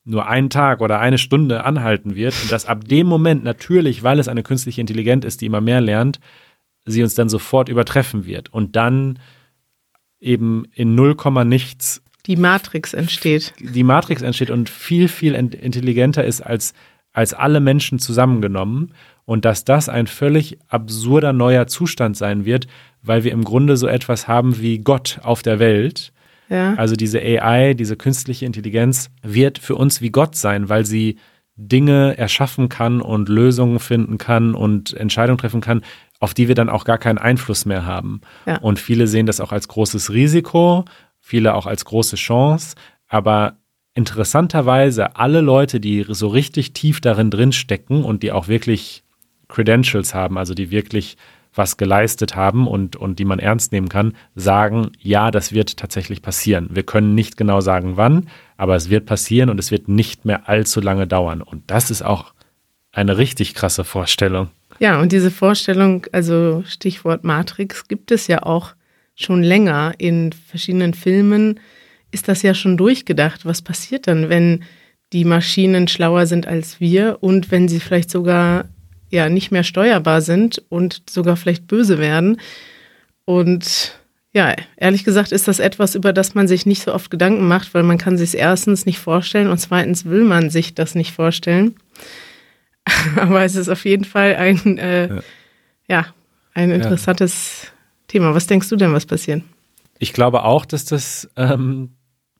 nur einen Tag oder eine Stunde anhalten wird. Und dass ab dem Moment natürlich, weil es eine künstliche Intelligenz ist, die immer mehr lernt, sie uns dann sofort übertreffen wird. Und dann eben in 0, nichts die Matrix entsteht. Die Matrix entsteht und viel, viel intelligenter ist als, als alle Menschen zusammengenommen. Und dass das ein völlig absurder neuer Zustand sein wird, weil wir im Grunde so etwas haben wie Gott auf der Welt. Ja. Also diese AI, diese künstliche Intelligenz wird für uns wie Gott sein, weil sie Dinge erschaffen kann und Lösungen finden kann und Entscheidungen treffen kann, auf die wir dann auch gar keinen Einfluss mehr haben. Ja. Und viele sehen das auch als großes Risiko, viele auch als große Chance, aber interessanterweise alle Leute, die so richtig tief darin drin stecken und die auch wirklich Credentials haben, also die wirklich was geleistet haben und, und die man ernst nehmen kann, sagen, ja, das wird tatsächlich passieren. Wir können nicht genau sagen, wann, aber es wird passieren und es wird nicht mehr allzu lange dauern. Und das ist auch eine richtig krasse Vorstellung. Ja, und diese Vorstellung, also Stichwort Matrix, gibt es ja auch schon länger in verschiedenen Filmen ist das ja schon durchgedacht. Was passiert dann, wenn die Maschinen schlauer sind als wir und wenn sie vielleicht sogar ja nicht mehr steuerbar sind und sogar vielleicht böse werden? Und ja, ehrlich gesagt ist das etwas, über das man sich nicht so oft Gedanken macht, weil man kann sich erstens nicht vorstellen und zweitens will man sich das nicht vorstellen. Aber es ist auf jeden Fall ein, äh, ja. ja. ein interessantes ja. Thema. Was denkst du denn, was passieren? Ich glaube auch, dass das ähm,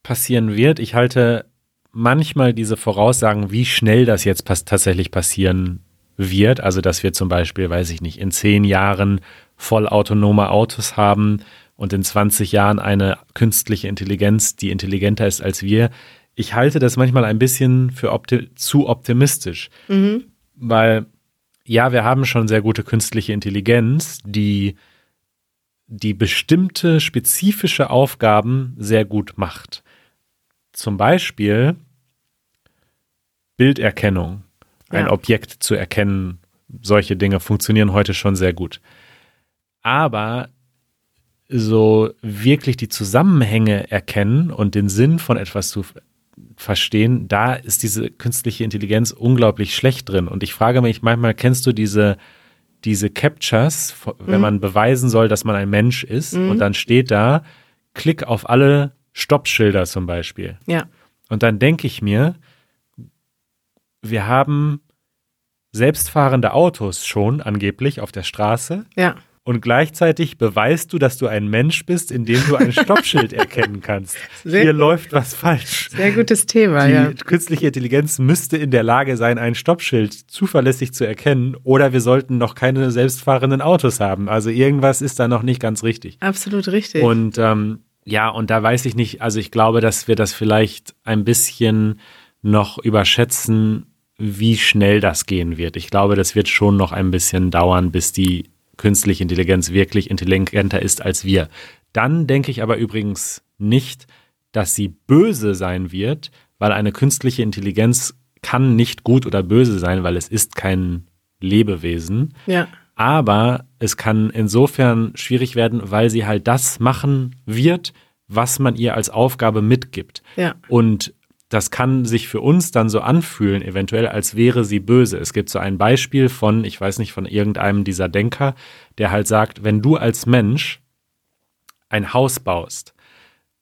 passieren wird. Ich halte manchmal diese Voraussagen, wie schnell das jetzt pass tatsächlich passieren wird. Also, dass wir zum Beispiel, weiß ich nicht, in zehn Jahren vollautonome Autos haben und in 20 Jahren eine künstliche Intelligenz, die intelligenter ist als wir. ich halte das manchmal ein bisschen für opti zu optimistisch, Mhm. weil ja, wir haben schon sehr gute künstliche Intelligenz, die die bestimmte spezifische Aufgaben sehr gut macht. Zum Beispiel Bilderkennung, ein Ja. Objekt zu erkennen. Solche Dinge funktionieren heute schon sehr gut. Aber so wirklich die Zusammenhänge erkennen und den Sinn von etwas zu verstehen, da ist diese künstliche Intelligenz unglaublich schlecht drin. Und ich frage mich manchmal, kennst du diese, diese Captures, wenn man beweisen soll, dass man ein Mensch ist und dann steht da, klick auf alle Stoppschilder zum Beispiel. Ja, Und dann denke ich mir, wir haben selbstfahrende Autos schon angeblich auf der Straße ja. Und gleichzeitig beweist du, dass du ein Mensch bist, indem du ein Stoppschild erkennen kannst. Sehr Hier gut. läuft was falsch. Sehr gutes Thema, Die ja. künstliche Intelligenz müsste in der Lage sein, ein Stoppschild zuverlässig zu erkennen oder wir sollten noch keine selbstfahrenden Autos haben. Also irgendwas ist da noch nicht ganz richtig. Absolut richtig. Und ähm, ja, und da weiß ich nicht, also ich glaube, dass wir das vielleicht ein bisschen noch überschätzen, wie schnell das gehen wird. Ich glaube, das wird schon noch ein bisschen dauern, bis die künstliche Intelligenz wirklich intelligenter ist als wir. Dann denke ich aber übrigens nicht, dass sie böse sein wird, weil eine künstliche Intelligenz kann nicht gut oder böse sein, weil es ist kein Lebewesen. ja, Aber es kann insofern schwierig werden, weil sie halt das machen wird, was man ihr als Aufgabe mitgibt. ja, Und das kann sich für uns dann so anfühlen, eventuell, als wäre sie böse. Es gibt so ein Beispiel von, ich weiß nicht, von irgendeinem dieser Denker, der halt sagt, wenn du als Mensch ein Haus baust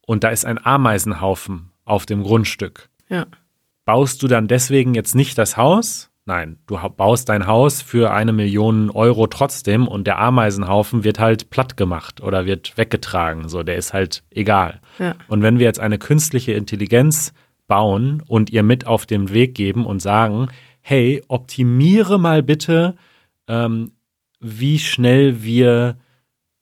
und da ist ein Ameisenhaufen auf dem Grundstück, ja, baust du dann deswegen jetzt nicht das Haus? Nein, du baust dein Haus für eine Million Euro trotzdem und der Ameisenhaufen wird halt platt gemacht oder wird weggetragen. So, der ist halt egal. ja. Und wenn wir jetzt eine künstliche Intelligenz bauen und ihr mit auf den Weg geben und sagen, hey, optimiere mal bitte, ähm, wie schnell wir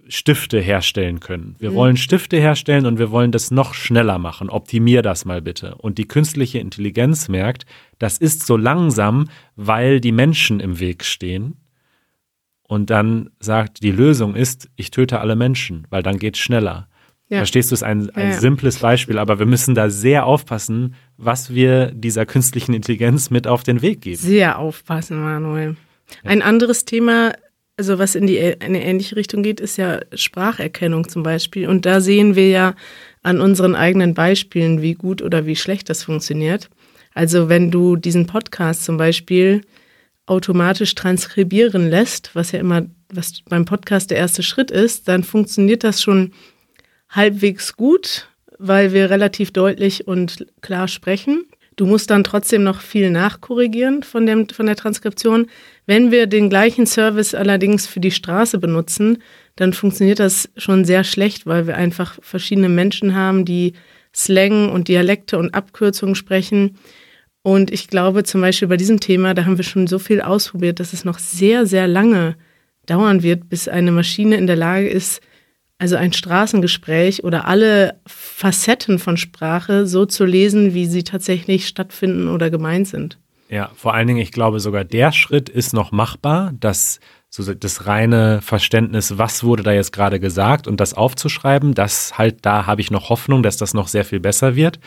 Stifte herstellen können. Wir wollen Stifte herstellen und wir wollen das noch schneller machen. Optimier das mal bitte. Und die künstliche Intelligenz merkt, das ist so langsam, weil die Menschen im Weg stehen. Und dann sagt, die Lösung ist, ich töte alle Menschen, weil dann geht's schneller. Ja. Verstehst du, es ist ein, ein Ja, simples Beispiel, aber wir müssen da sehr aufpassen, was wir dieser künstlichen Intelligenz mit auf den Weg geben. Sehr aufpassen, Manuel. Ein anderes Thema, also was in die in eine ähnliche Richtung geht, ist ja Spracherkennung zum Beispiel. Und da sehen wir ja an unseren eigenen Beispielen, wie gut oder wie schlecht das funktioniert. Also wenn du diesen Podcast zum Beispiel automatisch transkribieren lässt, was ja immer, was beim Podcast der erste Schritt ist, dann funktioniert das schon halbwegs gut, weil wir relativ deutlich und klar sprechen. Du musst dann trotzdem noch viel nachkorrigieren von, dem, von der Transkription. Wenn wir den gleichen Service allerdings für die Straße benutzen, dann funktioniert das schon sehr schlecht, weil wir einfach verschiedene Menschen haben, die Slang und Dialekte und Abkürzungen sprechen. Und ich glaube zum Beispiel bei diesem Thema, da haben wir schon so viel ausprobiert, dass es noch sehr, sehr lange dauern wird, bis eine Maschine in der Lage ist, also ein Straßengespräch oder alle Facetten von Sprache so zu lesen, wie sie tatsächlich stattfinden oder gemeint sind. Ja, vor allen Dingen, ich glaube sogar der Schritt ist noch machbar, dass so das reine Verständnis, was wurde da jetzt gerade gesagt und das aufzuschreiben, das halt, da habe ich noch Hoffnung, dass das noch sehr viel besser wird.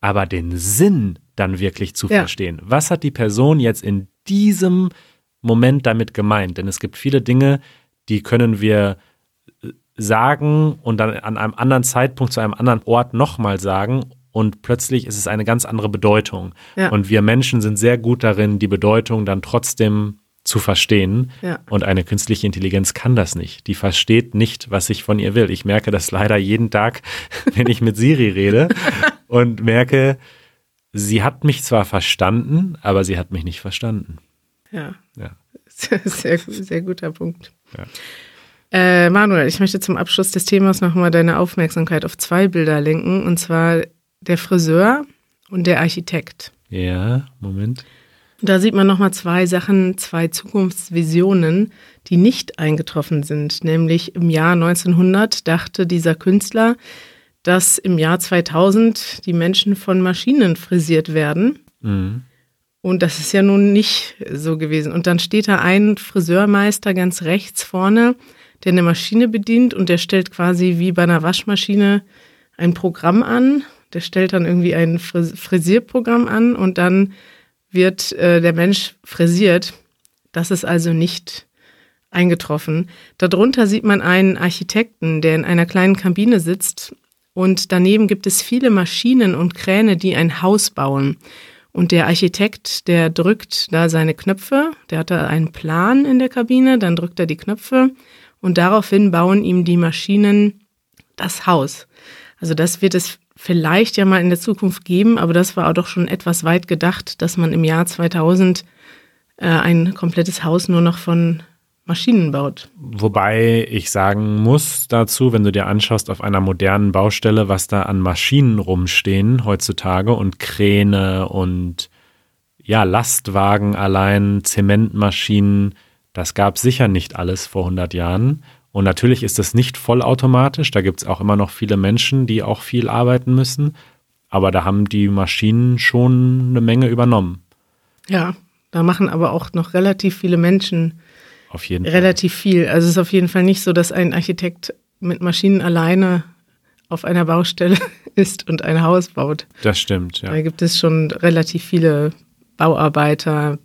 Aber den Sinn dann wirklich zu Ja. verstehen. Was hat die Person jetzt in diesem Moment damit gemeint? Denn es gibt viele Dinge, die können wir äh, sagen und dann an einem anderen Zeitpunkt zu einem anderen Ort nochmal sagen und plötzlich ist es eine ganz andere Bedeutung. Ja. Und wir Menschen sind sehr gut darin, die Bedeutung dann trotzdem zu verstehen. Ja. Und eine künstliche Intelligenz kann das nicht. Die versteht nicht, was ich von ihr will. Ich merke das leider jeden Tag, wenn ich mit Siri rede und merke, sie hat mich zwar verstanden, aber sie hat mich nicht verstanden. Ja, Ja. sehr, sehr guter Punkt. Ja. Äh, Manuel, ich möchte zum Abschluss des Themas nochmal deine Aufmerksamkeit auf zwei Bilder lenken, und zwar der Friseur und der Architekt. Ja, Moment. Da sieht man nochmal zwei Sachen, zwei Zukunftsvisionen, die nicht eingetroffen sind. Nämlich im Jahr 1900 dachte dieser Künstler, dass im Jahr 2000 die Menschen von Maschinen frisiert werden. Mhm. Und das ist ja nun nicht so gewesen. Und dann steht da ein Friseurmeister ganz rechts vorne, der eine Maschine bedient und der stellt quasi wie bei einer Waschmaschine ein Programm an. Der stellt dann irgendwie ein Frisierprogramm an und dann wird äh, der Mensch frisiert. Das ist also nicht eingetroffen. Darunter sieht man einen Architekten, der in einer kleinen Kabine sitzt und daneben gibt es viele Maschinen und Kräne, die ein Haus bauen. Und der Architekt, der drückt da seine Knöpfe, der hat da einen Plan in der Kabine, dann drückt er die Knöpfe und daraufhin bauen ihm die Maschinen das Haus. Also das wird es vielleicht ja mal in der Zukunft geben, aber das war auch doch schon etwas weit gedacht, dass man im Jahr 2000 äh, ein komplettes Haus nur noch von Maschinen baut. Wobei ich sagen muss dazu, wenn du dir anschaust auf einer modernen Baustelle, was da an Maschinen rumstehen heutzutage und Kräne und ja, Lastwagen allein, Zementmaschinen, das gab sicher nicht alles vor 100 Jahren. Und natürlich ist das nicht vollautomatisch. Da gibt es auch immer noch viele Menschen, die auch viel arbeiten müssen. Aber da haben die Maschinen schon eine Menge übernommen. Ja, da machen aber auch noch relativ viele Menschen auf jeden relativ Fall. viel. Also es ist auf jeden Fall nicht so, dass ein Architekt mit Maschinen alleine auf einer Baustelle ist und ein Haus baut. Das stimmt, ja. Da gibt es schon relativ viele Bauarbeiter,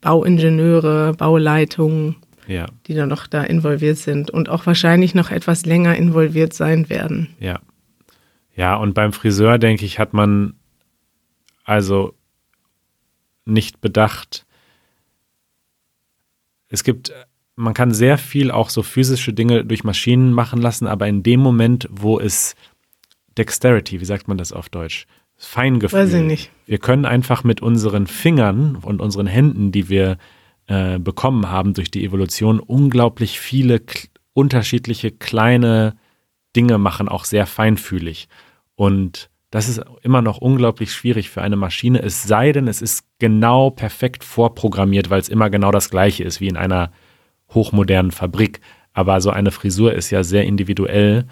Bauingenieure, Bauleitungen, ja. die da noch da involviert sind und auch wahrscheinlich noch etwas länger involviert sein werden. Ja. Ja, und beim Friseur, denke ich, hat man also nicht bedacht. Es gibt, man kann sehr viel auch so physische Dinge durch Maschinen machen lassen, aber in dem Moment, wo es Dexterity, wie sagt man das auf Deutsch? Feingefühl. Weiß ich nicht. Wir können einfach mit unseren Fingern und unseren Händen, die wir äh, bekommen haben durch die Evolution, unglaublich viele unterschiedliche kleine Dinge machen, auch sehr feinfühlig. Und das ist immer noch unglaublich schwierig für eine Maschine, es sei denn, es ist genau perfekt vorprogrammiert, weil es immer genau das gleiche ist wie in einer hochmodernen Fabrik. Aber so eine Frisur ist ja sehr individuell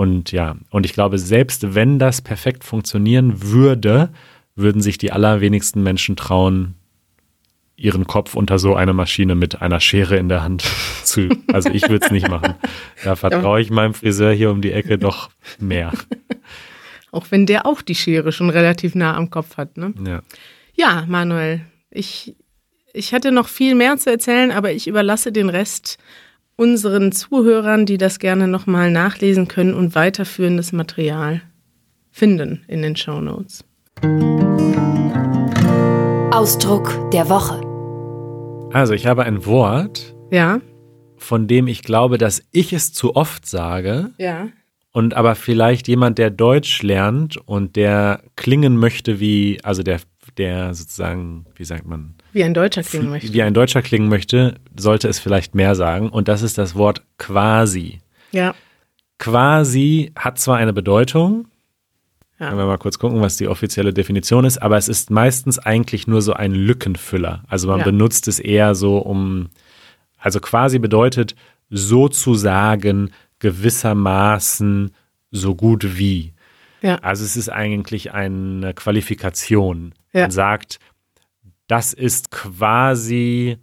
und ja, und ich glaube, selbst wenn das perfekt funktionieren würde, würden sich die allerwenigsten Menschen trauen, ihren Kopf unter so eine Maschine mit einer Schere in der Hand zu. Also ich würde es nicht machen. Da vertraue ich meinem Friseur hier um die Ecke doch mehr. Auch wenn der auch die Schere schon relativ nah am Kopf hat, ne? Ja. Ja, Manuel, ich, ich hätte noch viel mehr zu erzählen, aber ich überlasse den Rest unseren Zuhörern, die das gerne nochmal nachlesen können und weiterführendes Material finden in den Show Notes. Ausdruck der Woche. Also, ich habe ein Wort, Ja, von dem ich glaube, dass ich es zu oft sage ja. und aber vielleicht jemand, der Deutsch lernt und der klingen möchte wie, also der, der sozusagen, wie sagt man, Wie ein Deutscher klingen möchte. wie ein Deutscher klingen möchte, sollte es vielleicht mehr sagen. Und das ist das Wort quasi. Ja, Quasi hat zwar eine Bedeutung, Ja. können wir mal kurz gucken, was die offizielle Definition ist, aber es ist meistens eigentlich nur so ein Lückenfüller. Also man Ja. benutzt es eher so um, also quasi bedeutet sozusagen gewissermaßen so gut wie. ja, Also es ist eigentlich eine Qualifikation. Ja. Man sagt, das ist quasi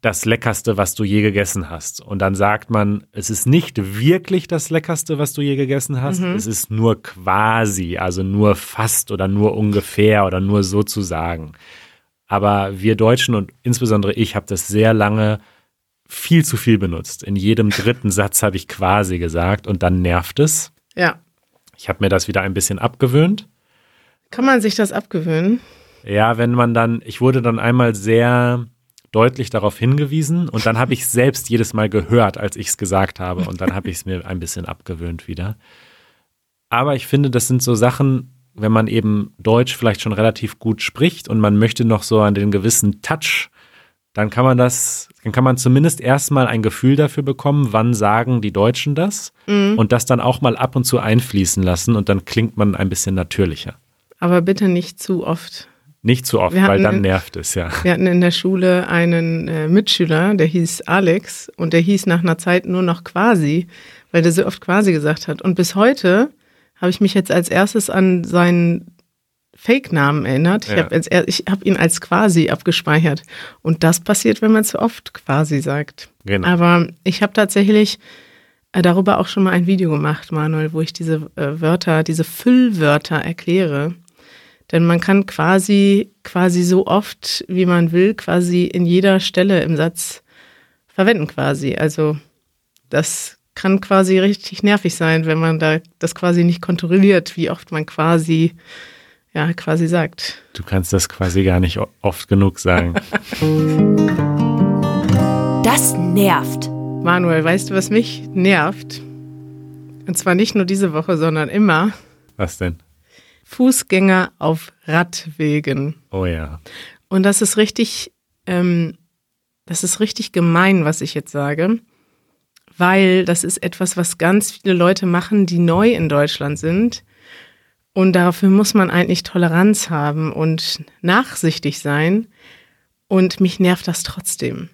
das Leckerste, was du je gegessen hast. Und dann sagt man, es ist nicht wirklich das Leckerste, was du je gegessen hast. Es ist nur quasi, also nur fast oder nur ungefähr oder nur sozusagen. Aber wir Deutschen und insbesondere ich habe das sehr lange viel zu viel benutzt. In jedem dritten Satz habe ich quasi gesagt und dann nervt es. ja. Ich habe mir das wieder ein bisschen abgewöhnt. Kann man sich das abgewöhnen? Ja, wenn man dann, ich wurde dann einmal sehr deutlich darauf hingewiesen und dann habe ich selbst jedes Mal gehört, als ich es gesagt habe und dann habe ich es mir ein bisschen abgewöhnt wieder. Aber ich finde, das sind so Sachen, wenn man eben Deutsch vielleicht schon relativ gut spricht und man möchte noch so an den gewissen Touch, dann kann man das, dann kann man zumindest erstmal ein Gefühl dafür bekommen, wann sagen die Deutschen das und das dann auch mal ab und zu einfließen lassen und dann klingt man ein bisschen natürlicher. Aber bitte nicht zu oft. Nicht zu oft, weil dann in- nervt es, ja. Wir hatten in der Schule einen äh, Mitschüler, der hieß Alex und der hieß nach einer Zeit nur noch quasi, weil der so oft quasi gesagt hat. Und bis heute habe ich mich jetzt als erstes an seinen Fake-Namen erinnert. Ich Ja. habe hab ihn als quasi abgespeichert. Und das passiert, wenn man zu oft quasi sagt. Genau. Aber ich habe tatsächlich äh, darüber auch schon mal ein Video gemacht, Manuel, wo ich diese äh, Wörter, diese Füllwörter erkläre. Denn man kann quasi, quasi so oft, wie man will, quasi in jeder Stelle im Satz verwenden quasi. Also das kann quasi richtig nervig sein, wenn man da das quasi nicht kontrolliert, wie oft man quasi, ja, quasi sagt. Du kannst das quasi gar nicht oft genug sagen. Das nervt. Manuel, weißt du, was mich nervt? Und zwar nicht nur diese Woche, sondern immer Was denn? Fußgänger auf Radwegen. Oh ja. Und das ist richtig, ähm, das ist richtig gemein, was ich jetzt sage, weil das ist etwas, was ganz viele Leute machen, die neu in Deutschland sind. Und dafür muss man eigentlich Toleranz haben und nachsichtig sein. Und mich nervt das trotzdem.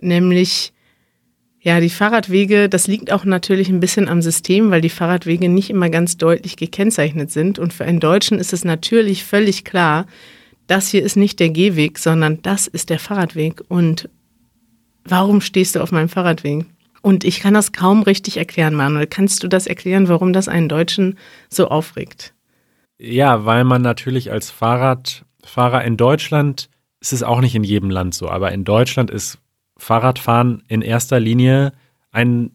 Nämlich, ja, die Fahrradwege, das liegt auch natürlich ein bisschen am System, weil die Fahrradwege nicht immer ganz deutlich gekennzeichnet sind. Und für einen Deutschen ist es natürlich völlig klar, das hier ist nicht der Gehweg, sondern das ist der Fahrradweg. Und warum stehst du auf meinem Fahrradweg? Und ich kann das kaum richtig erklären, Manuel. Kannst du das erklären, warum das einen Deutschen so aufregt? Ja, weil man natürlich als Fahrradfahrer in Deutschland, es ist auch nicht in jedem Land so, aber in Deutschland ist Fahrradfahren in erster Linie ein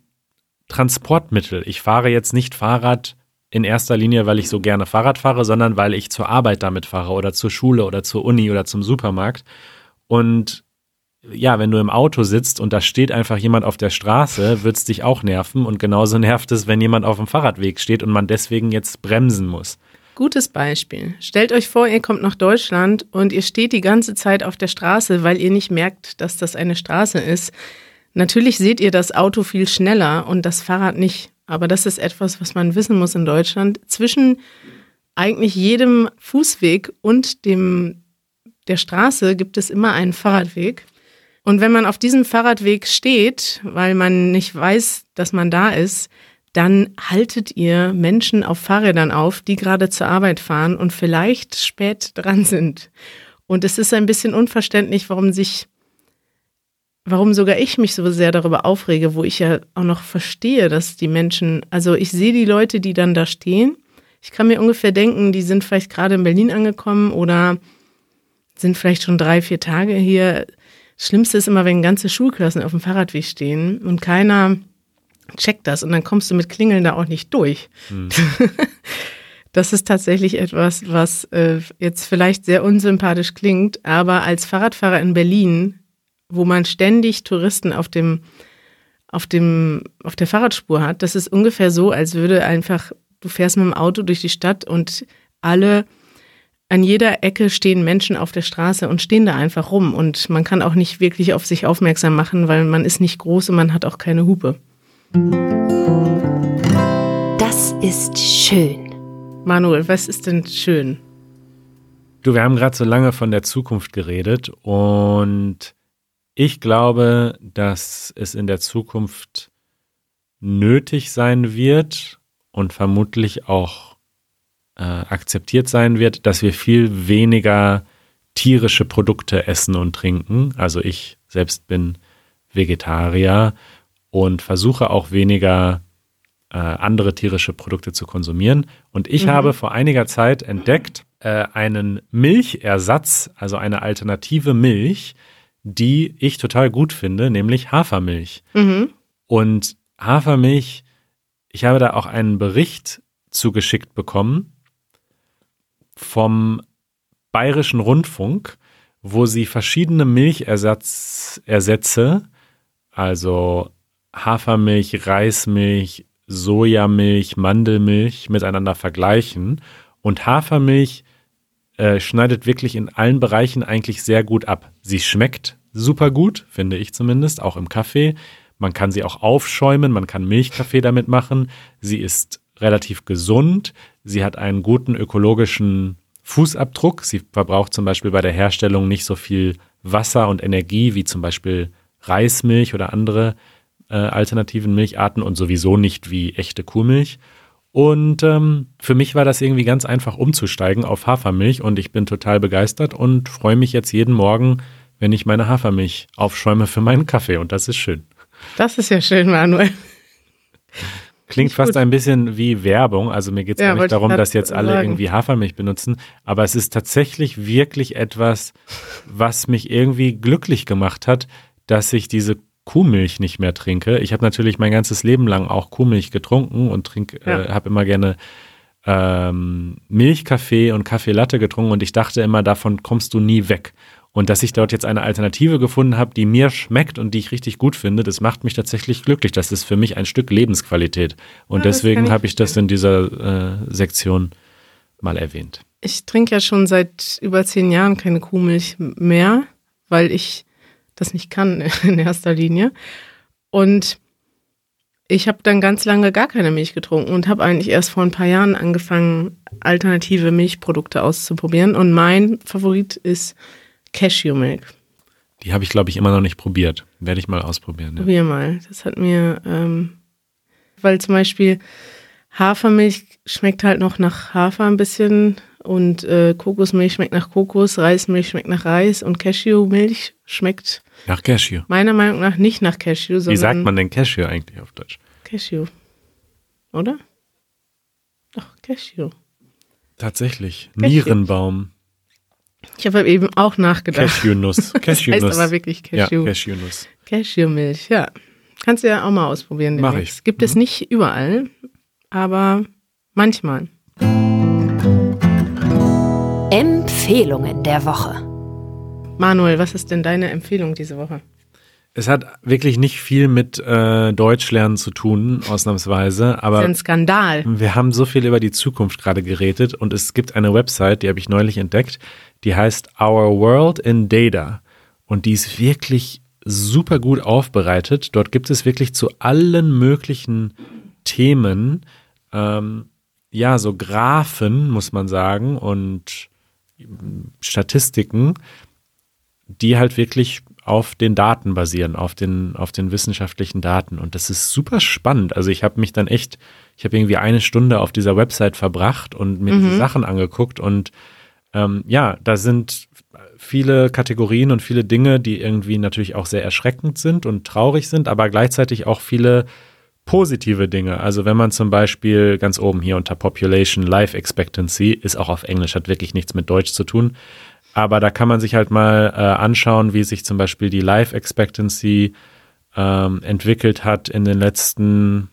Transportmittel. Ich fahre jetzt nicht Fahrrad in erster Linie, weil ich so gerne Fahrrad fahre, sondern weil ich zur Arbeit damit fahre oder zur Schule oder zur Uni oder zum Supermarkt. Und ja, wenn du im Auto sitzt und da steht einfach jemand auf der Straße, wird es dich auch nerven. Und genauso nervt es, wenn jemand auf dem Fahrradweg steht und man deswegen jetzt bremsen muss. Gutes Beispiel. Stellt euch vor, ihr kommt nach Deutschland und ihr steht die ganze Zeit auf der Straße, weil ihr nicht merkt, dass das eine Straße ist. Natürlich seht ihr das Auto viel schneller und das Fahrrad nicht. Aber das ist etwas, was man wissen muss in Deutschland. Zwischen eigentlich jedem Fußweg und dem, der Straße gibt es immer einen Fahrradweg. Und wenn man auf diesem Fahrradweg steht, weil man nicht weiß, dass man da ist, dann haltet ihr Menschen auf Fahrrädern auf, die gerade zur Arbeit fahren und vielleicht spät dran sind. Und es ist ein bisschen unverständlich, warum sich, warum sogar ich mich so sehr darüber aufrege, wo ich ja auch noch verstehe, dass die Menschen, also ich sehe die Leute, die dann da stehen. Ich kann mir ungefähr denken, die sind vielleicht gerade in Berlin angekommen oder sind vielleicht schon drei, vier Tage hier. Das Schlimmste ist immer, wenn ganze Schulklassen auf dem Fahrradweg stehen und keiner checkt das und dann kommst du mit Klingeln da auch nicht durch. Das ist tatsächlich etwas, was äh, jetzt vielleicht sehr unsympathisch klingt, aber als Fahrradfahrer in Berlin, wo man ständig Touristen auf dem auf dem auf der Fahrradspur hat, das ist ungefähr so, als würde einfach du fährst mit dem Auto durch die Stadt und alle an jeder Ecke stehen Menschen auf der Straße und stehen da einfach rum und man kann auch nicht wirklich auf sich aufmerksam machen, weil man ist nicht groß und man hat auch keine Hupe. Das ist schön. Manuel, was ist denn schön? Du, wir haben gerade so lange von der Zukunft geredet und ich glaube, dass es in der Zukunft nötig sein wird und vermutlich auch äh, akzeptiert sein wird, dass wir viel weniger tierische Produkte essen und trinken. Also ich selbst bin Vegetarier und versuche auch weniger äh, andere tierische Produkte zu konsumieren. Und ich habe vor einiger Zeit entdeckt äh, einen Milchersatz, also eine alternative Milch, die ich total gut finde, nämlich Hafermilch. Mhm. Und Hafermilch, ich habe da auch einen Bericht zugeschickt bekommen vom Bayerischen Rundfunk, wo sie verschiedene Milchersätze, also Hafermilch, Reismilch, Sojamilch, Mandelmilch miteinander vergleichen. Und Hafermilch äh, schneidet wirklich in allen Bereichen eigentlich sehr gut ab. Sie schmeckt super gut, finde ich zumindest, auch im Kaffee. Man kann sie auch aufschäumen, man kann Milchkaffee damit machen. Sie ist relativ gesund. Sie hat einen guten ökologischen Fußabdruck. Sie verbraucht zum Beispiel bei der Herstellung nicht so viel Wasser und Energie wie zum Beispiel Reismilch oder andere äh, alternativen Milcharten und sowieso nicht wie echte Kuhmilch. Und ähm, für mich war das irgendwie ganz einfach umzusteigen auf Hafermilch und ich bin total begeistert und freue mich jetzt jeden Morgen, wenn ich meine Hafermilch aufschäume für meinen Kaffee und das ist schön. Das ist ja schön, Manuel. Klingt fast gut. ein bisschen wie Werbung. Also mir geht es Ja, gar nicht darum, dass jetzt alle sagen. irgendwie Hafermilch benutzen, aber es ist tatsächlich wirklich etwas, was mich irgendwie glücklich gemacht hat, dass ich diese Kuhmilch nicht mehr trinke. Ich habe natürlich mein ganzes Leben lang auch Kuhmilch getrunken und trinke, Ja. äh, habe immer gerne ähm, Milchkaffee und Kaffee Latte getrunken und ich dachte immer, davon kommst du nie weg. Und dass ich dort jetzt eine Alternative gefunden habe, die mir schmeckt und die ich richtig gut finde, das macht mich tatsächlich glücklich. Das ist für mich ein Stück Lebensqualität. Und Ja, deswegen habe ich das in dieser äh, Sektion mal erwähnt. Ich trinke ja schon seit über zehn Jahren keine Kuhmilch mehr, weil ich das nicht kann in erster Linie. Und ich habe dann ganz lange gar keine Milch getrunken und habe eigentlich erst vor ein paar Jahren angefangen, alternative Milchprodukte auszuprobieren. Und mein Favorit ist Cashewmilk. Die habe ich, glaube ich, immer noch nicht probiert. Werde ich mal ausprobieren. Ja. Probier mal. Das hat mir, ähm, weil zum Beispiel Hafermilch schmeckt halt noch nach Hafer ein bisschen und äh, Kokosmilch schmeckt nach Kokos, Reismilch schmeckt nach Reis und Cashewmilch schmeckt Nach Cashew. meiner Meinung nach nicht nach Cashew, sondern Wie sagt man denn Cashew eigentlich auf Deutsch? Cashew. Oder? Doch, Cashew. Tatsächlich. Cashew. Nierenbaum. Ich habe eben auch nachgedacht. Cashewnuss. Das heißt Cashewnuss. aber wirklich ja, Cashew. Cashewnuss. Cashewmilch, ja. Kannst du ja auch mal ausprobieren. Mach demnächst. ich. Gibt es nicht überall, aber manchmal. Empfehlungen der Woche. Manuel, was ist denn deine Empfehlung diese Woche? Es hat wirklich nicht viel mit äh, Deutschlernen zu tun, ausnahmsweise, Das ist aber ein Skandal. wir haben so viel über die Zukunft gerade geredet und es gibt eine Website, die habe ich neulich entdeckt, die heißt Our World in Data und die ist wirklich super gut aufbereitet. Dort gibt es wirklich zu allen möglichen Themen, ähm, ja, so Graphen, muss man sagen, und Statistiken, die halt wirklich auf den Daten basieren, auf den, auf den wissenschaftlichen Daten. Und das ist super spannend. Also ich habe mich dann echt, ich habe irgendwie eine Stunde auf dieser Website verbracht und mir diese Sachen angeguckt. Und ähm, ja, da sind viele Kategorien und viele Dinge, die irgendwie natürlich auch sehr erschreckend sind und traurig sind, aber gleichzeitig auch viele positive Dinge. Also wenn man zum Beispiel ganz oben hier unter Population Life Expectancy ist auch auf Englisch, hat wirklich nichts mit Deutsch zu tun. Aber da kann man sich halt mal äh, anschauen, wie sich zum Beispiel die Life Expectancy ähm, entwickelt hat in den letzten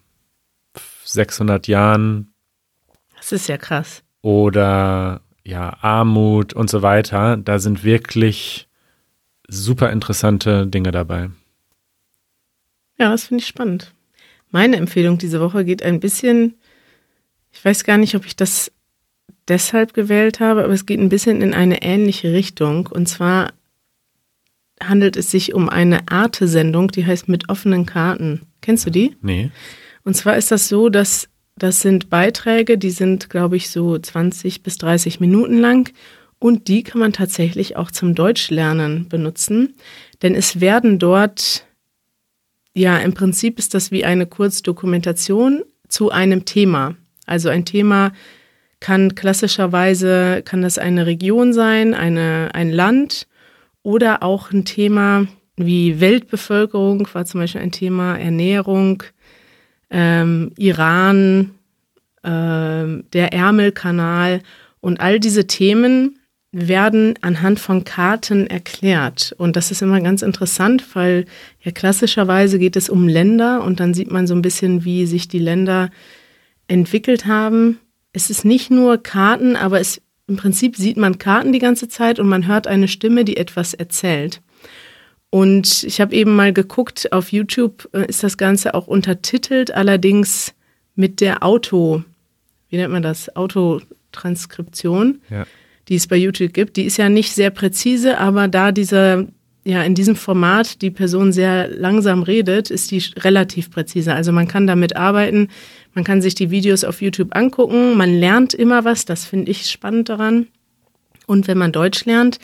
600 Jahren Das ist ja krass. oder ja, Armut und so weiter. Da sind wirklich super interessante Dinge dabei. Ja, das finde ich spannend. Meine Empfehlung diese Woche geht ein bisschen, ich weiß gar nicht, ob ich das deshalb gewählt habe, aber es geht ein bisschen in eine ähnliche Richtung. Und zwar handelt es sich um eine Arte-Sendung, die heißt Mit offenen Karten. Kennst du die? Nee. Und zwar ist das so, dass das sind Beiträge, die sind, glaube ich, so 20 bis 30 Minuten lang. Und die kann man tatsächlich auch zum Deutschlernen benutzen. Denn es werden dort, ja, im Prinzip ist das wie eine Kurzdokumentation zu einem Thema. Also ein Thema kann klassischerweise, kann das eine Region sein, eine, ein Land oder auch ein Thema wie Weltbevölkerung war zum Beispiel ein Thema, Ernährung, ähm, Iran, ähm, der Ärmelkanal und all diese Themen werden anhand von Karten erklärt. Und das ist immer ganz interessant, weil ja klassischerweise geht es um Länder und dann sieht man so ein bisschen, wie sich die Länder entwickelt haben. Es ist nicht nur Karten, aber es, im Prinzip sieht man Karten die ganze Zeit und man hört eine Stimme, die etwas erzählt. Und ich habe eben mal geguckt, auf YouTube äh, ist das Ganze auch untertitelt, allerdings mit der Auto, wie nennt man das, Autotranskription, Ja. Die es bei YouTube gibt. Die ist ja nicht sehr präzise, aber da dieser, ja, in diesem Format die Person sehr langsam redet, ist die relativ präzise. Also man kann damit arbeiten, man kann sich die Videos auf YouTube angucken, man lernt immer was, das finde ich spannend daran. Und wenn man Deutsch lernt,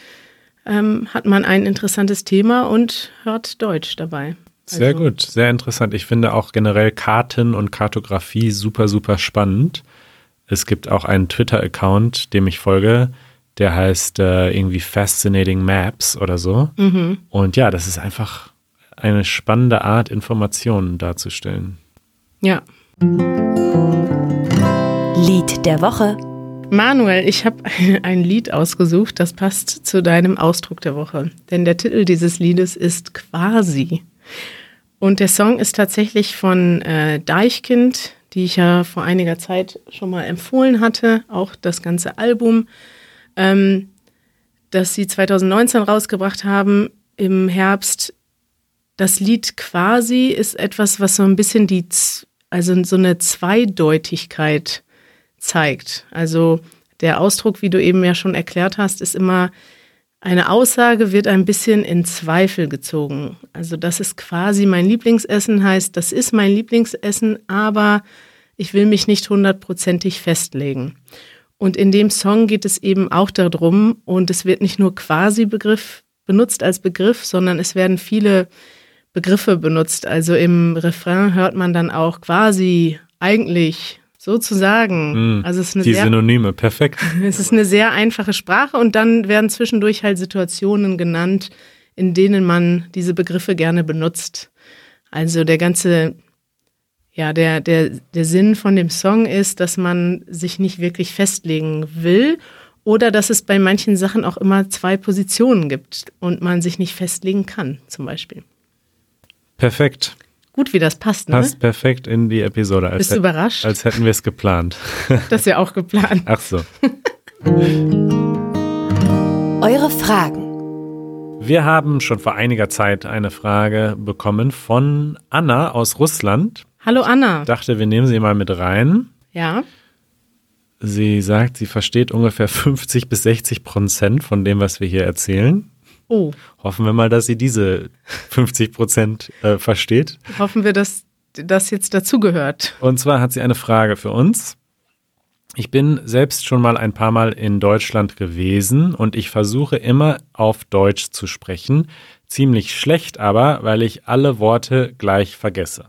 ähm, hat man ein interessantes Thema und hört Deutsch dabei. Sehr Also- gut, sehr interessant. Ich finde auch generell Karten und Kartografie super, super spannend. Es gibt auch einen Twitter-Account, dem ich folge, der heißt äh, irgendwie Fascinating Maps oder so. Mhm. Und ja, das ist einfach eine spannende Art, Informationen darzustellen. Ja. Lied der Woche. Manuel, ich habe ein Lied ausgesucht, das passt zu deinem Ausdruck der Woche. Denn der Titel dieses Liedes ist Quasi. Und der Song ist tatsächlich von äh, Deichkind, die ich ja vor einiger Zeit schon mal empfohlen hatte. Auch das ganze Album, ähm, das sie 2019 rausgebracht haben im Herbst. Das Lied Quasi ist etwas, was so ein bisschen die, also so eine Zweideutigkeit zeigt. Also der Ausdruck, wie du eben ja schon erklärt hast, ist immer, eine Aussage wird ein bisschen in Zweifel gezogen. Also das ist quasi mein Lieblingsessen, heißt, das ist mein Lieblingsessen, aber ich will mich nicht hundertprozentig festlegen. Und in dem Song geht es eben auch darum, und es wird nicht nur quasi Begriff benutzt als Begriff, sondern es werden viele Begriffe benutzt. Also im Refrain hört man dann auch quasi, eigentlich, sozusagen. Mm, also es ist eine Die sehr Synonyme, perfekt. es ist eine sehr einfache Sprache und dann werden zwischendurch halt Situationen genannt, in denen man diese Begriffe gerne benutzt. Also der ganze, ja, der, der, der Sinn von dem Song ist, dass man sich nicht wirklich festlegen will oder dass es bei manchen Sachen auch immer zwei Positionen gibt und man sich nicht festlegen kann, zum Beispiel. Perfekt. Gut, wie das passt, ne? Passt perfekt in die Episode. Als, Bist du überrascht? als hätten wir es geplant. Das ist ja auch geplant. Ach so. Eure Fragen. Wir haben schon vor einiger Zeit eine Frage bekommen von Anna aus Russland. Hallo Anna. Dachte, wir nehmen sie mal mit rein. Ja, Sie sagt, sie versteht ungefähr 50 bis 60 Prozent von dem, was wir hier erzählen. oh, Hoffen wir mal, dass sie diese 50 Prozent äh, versteht. hoffen wir, dass das jetzt dazugehört. Und zwar hat sie eine Frage für uns. Ich bin selbst schon mal ein paar Mal in Deutschland gewesen und ich versuche immer auf Deutsch zu sprechen. Ziemlich schlecht aber, weil ich alle Worte gleich vergesse.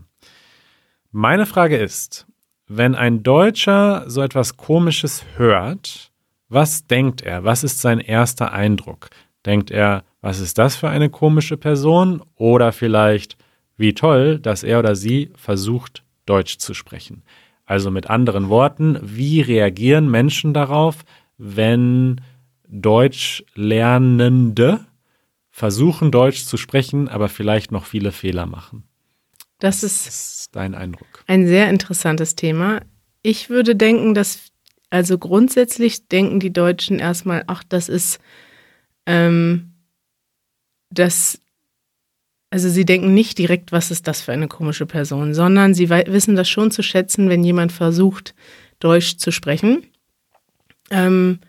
Meine Frage ist, wenn ein Deutscher so etwas Komisches hört, was denkt er? Was ist sein erster Eindruck? Denkt er, was ist das für eine komische Person? Oder vielleicht, wie toll, dass er oder sie versucht, Deutsch zu sprechen. Also mit anderen Worten, wie reagieren Menschen darauf, wenn Deutschlernende versuchen, Deutsch zu sprechen, aber vielleicht noch viele Fehler machen? Das Das ist ist dein Eindruck. ein sehr interessantes Thema. Ich würde denken, dass, also grundsätzlich denken die Deutschen erstmal, ach, das ist, ähm, das, also sie denken nicht direkt, was ist das für eine komische Person, sondern sie wissen das schon zu schätzen, wenn jemand versucht, Deutsch zu sprechen. Ähm,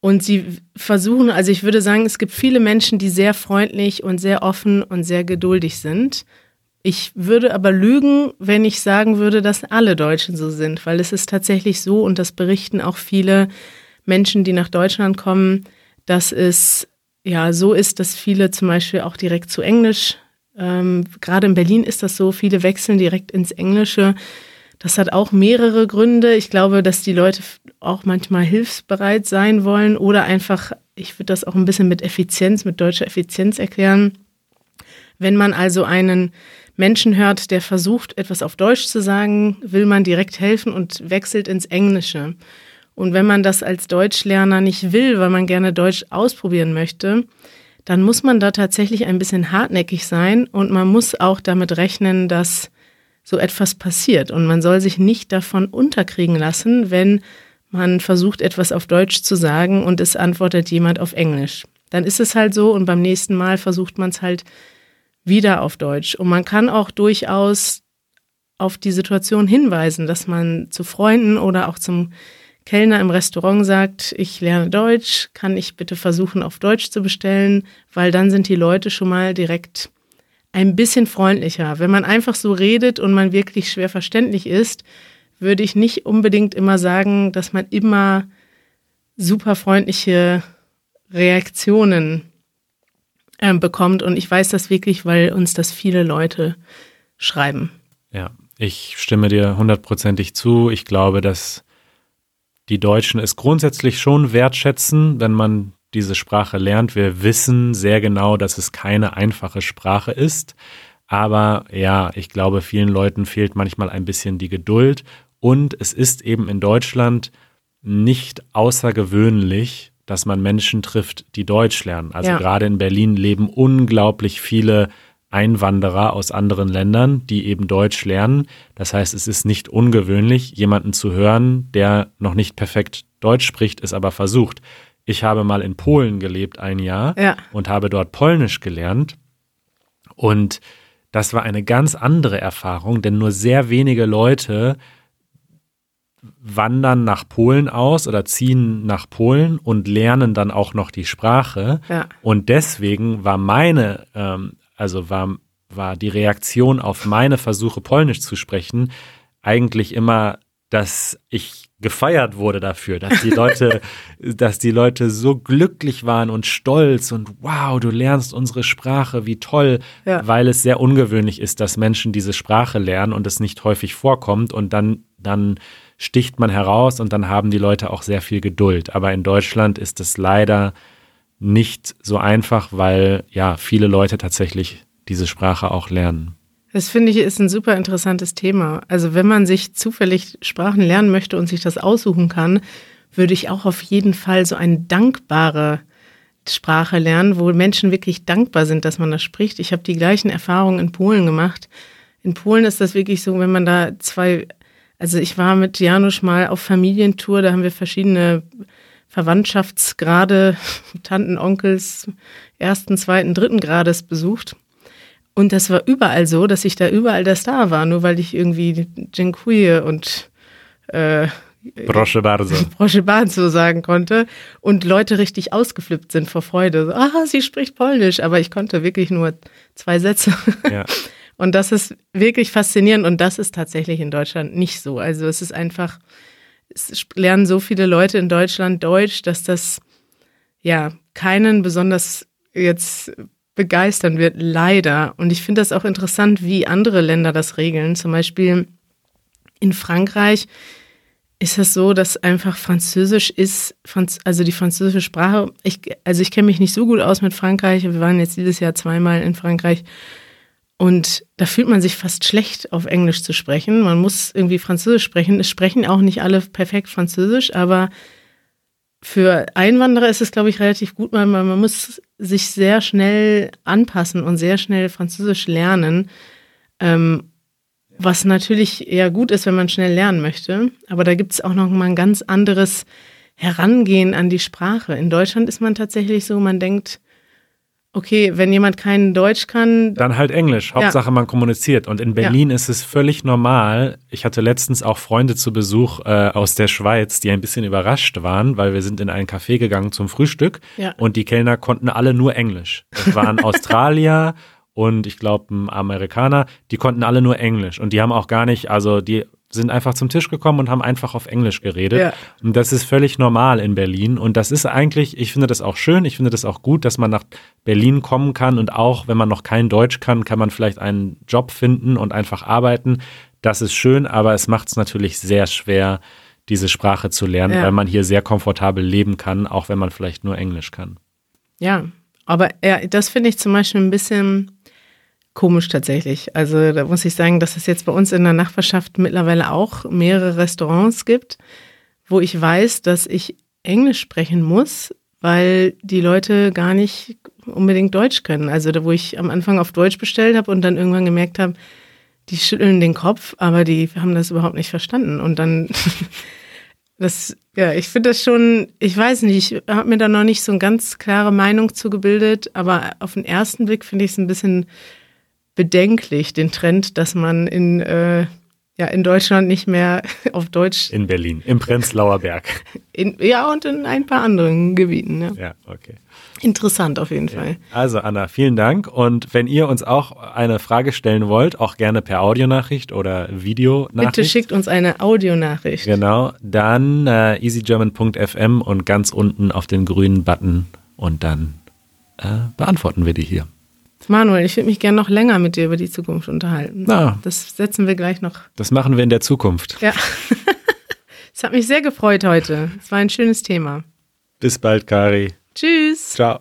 und sie versuchen, also ich würde sagen, es gibt viele Menschen, die sehr freundlich und sehr offen und sehr geduldig sind. Ich würde aber lügen, wenn ich sagen würde, dass alle Deutschen so sind, weil es ist tatsächlich so, und das berichten auch viele Menschen, die nach Deutschland kommen, dass es ja so ist, dass viele zum Beispiel auch direkt zu Englisch, ähm, gerade in Berlin ist das so, viele wechseln direkt ins Englische. Das hat auch mehrere Gründe. Ich glaube, dass die Leute auch manchmal hilfsbereit sein wollen oder einfach, ich würde das auch ein bisschen mit Effizienz, mit deutscher Effizienz erklären. Wenn man also einen Menschen hört, der versucht, etwas auf Deutsch zu sagen, will man direkt helfen und wechselt ins Englische. Und wenn man das als Deutschlerner nicht will, weil man gerne Deutsch ausprobieren möchte, dann muss man da tatsächlich ein bisschen hartnäckig sein und man muss auch damit rechnen, dass so etwas passiert. Und man soll sich nicht davon unterkriegen lassen, wenn man versucht, etwas auf Deutsch zu sagen und es antwortet jemand auf Englisch. Dann ist es halt so und beim nächsten Mal versucht man es halt wieder auf Deutsch. Und man kann auch durchaus auf die Situation hinweisen, dass man zu Freunden oder auch zum Kellner im Restaurant sagt, ich lerne Deutsch, kann ich bitte versuchen, auf Deutsch zu bestellen, weil dann sind die Leute schon mal direkt ein bisschen freundlicher. Wenn man einfach so redet und man wirklich schwer verständlich ist, würde ich nicht unbedingt immer sagen, dass man immer super freundliche Reaktionen äh, bekommt. Und ich weiß das wirklich, weil uns das viele Leute schreiben. Ja, ich stimme dir hundertprozentig zu. Ich glaube, dass die Deutschen es grundsätzlich schon wertschätzen, wenn man diese Sprache lernt. Wir wissen sehr genau, dass es keine einfache Sprache ist. Aber ja, ich glaube, vielen Leuten fehlt manchmal ein bisschen die Geduld. Und es ist eben in Deutschland nicht außergewöhnlich, dass man Menschen trifft, die Deutsch lernen. Also Ja. gerade in Berlin leben unglaublich viele Einwanderer aus anderen Ländern, die eben Deutsch lernen. Das heißt, es ist nicht ungewöhnlich, jemanden zu hören, der noch nicht perfekt Deutsch spricht, es aber versucht. Ich habe mal in Polen gelebt ein Jahr Ja. und habe dort Polnisch gelernt. Und das war eine ganz andere Erfahrung, denn nur sehr wenige Leute wandern nach Polen aus oder ziehen nach Polen und lernen dann auch noch die Sprache. Ja. Und deswegen war meine, ähm, also war, war die Reaktion auf meine Versuche, Polnisch zu sprechen, eigentlich immer, dass ich gefeiert wurde dafür, dass die Leute, dass die Leute so glücklich waren und stolz und wow, du lernst unsere Sprache, wie toll, Ja. weil es sehr ungewöhnlich ist, dass Menschen diese Sprache lernen und es nicht häufig vorkommt und dann, dann sticht man heraus und dann haben die Leute auch sehr viel Geduld. Aber in Deutschland ist es leider nicht so einfach, weil ja viele Leute tatsächlich diese Sprache auch lernen. Das finde ich ist ein super interessantes Thema. Also wenn man sich zufällig Sprachen lernen möchte und sich das aussuchen kann, würde ich auch auf jeden Fall so eine dankbare Sprache lernen, wo Menschen wirklich dankbar sind, dass man das spricht. Ich habe die gleichen Erfahrungen in Polen gemacht. In Polen ist das wirklich so, wenn man da zwei, also ich war mit Janusz mal auf Familientour, da haben wir verschiedene Verwandtschaftsgrade, Tanten, Onkels, ersten, zweiten, dritten Grades besucht. Und das war überall so, dass ich da überall der Star war, nur weil ich irgendwie Dziękuję und äh, Proszę bardzo. Proszę bardzo sagen konnte und Leute richtig ausgeflippt sind vor Freude. So, ah, sie spricht Polnisch, aber ich konnte wirklich nur zwei Sätze. Ja. Und das ist wirklich faszinierend und das ist tatsächlich in Deutschland nicht so. Also es ist einfach, es lernen so viele Leute in Deutschland Deutsch, dass das ja keinen besonders jetzt begeistern wird, leider. Und ich finde das auch interessant, wie andere Länder das regeln. Zum Beispiel in Frankreich ist es so, dass einfach Französisch ist, also die französische Sprache, ich, also ich kenne mich nicht so gut aus mit Frankreich, wir waren jetzt dieses Jahr zweimal in Frankreich und da fühlt man sich fast schlecht, auf Englisch zu sprechen. Man muss irgendwie Französisch sprechen. Es sprechen auch nicht alle perfekt Französisch, aber für Einwanderer ist es, glaube ich, relativ gut, weil man, muss sich sehr schnell anpassen und sehr schnell Französisch lernen. Ähm, was natürlich eher gut ist, wenn man schnell lernen möchte. Aber da gibt es auch noch mal ein ganz anderes Herangehen an die Sprache. In Deutschland ist man tatsächlich so, man denkt, okay, wenn jemand kein Deutsch kann, Dann halt Englisch. Hauptsache man kommuniziert. Und in Berlin ist es völlig normal. Ich hatte letztens auch Freunde zu Besuch äh, aus der Schweiz, die ein bisschen überrascht waren, weil wir sind in ein Café gegangen zum Frühstück Ja. und die Kellner konnten alle nur Englisch. Das waren Australier und ich glaube ein Amerikaner, die konnten alle nur Englisch. Und die haben auch gar nicht, also die sind einfach zum Tisch gekommen und haben einfach auf Englisch geredet. Ja. Und das ist völlig normal in Berlin. Und das ist eigentlich, ich finde das auch schön, ich finde das auch gut, dass man nach Berlin kommen kann und auch, wenn man noch kein Deutsch kann, kann man vielleicht einen Job finden und einfach arbeiten. Das ist schön, aber es macht es natürlich sehr schwer, diese Sprache zu lernen, Ja. weil man hier sehr komfortabel leben kann, auch wenn man vielleicht nur Englisch kann. Ja, aber ja, das finde ich zum Beispiel ein bisschen komisch tatsächlich. Also da muss ich sagen, dass es jetzt bei uns in der Nachbarschaft mittlerweile auch mehrere Restaurants gibt, wo ich weiß, dass ich Englisch sprechen muss, weil die Leute gar nicht unbedingt Deutsch können. Also da, wo ich am Anfang auf Deutsch bestellt habe und dann irgendwann gemerkt habe, die schütteln den Kopf, aber die haben das überhaupt nicht verstanden. Und dann Das, ja, ich finde das schon, ich weiß nicht, ich habe mir da noch nicht so eine ganz klare Meinung zu gebildet, aber auf den ersten Blick finde ich es ein bisschen bedenklich, den Trend, dass man in, äh, ja, in Deutschland nicht mehr auf Deutsch, In Berlin, im Prenzlauer Berg. in, ja, und in ein paar anderen Gebieten. Ja. Ja, okay. Interessant auf jeden Fall. Also Anna, vielen Dank. Und wenn ihr uns auch eine Frage stellen wollt, auch gerne per Audionachricht oder Videonachricht. Bitte schickt uns eine Audionachricht. Genau, dann äh, easygerman.fm und ganz unten auf den grünen Button und dann äh, beantworten wir die hier. Manuel, ich würde mich gerne noch länger mit dir über die Zukunft unterhalten. Na. Das setzen wir gleich noch. Das machen wir in der Zukunft. Ja. Es hat mich sehr gefreut heute. Es war ein schönes Thema. Bis bald, Kari. Tschüss. Ciao.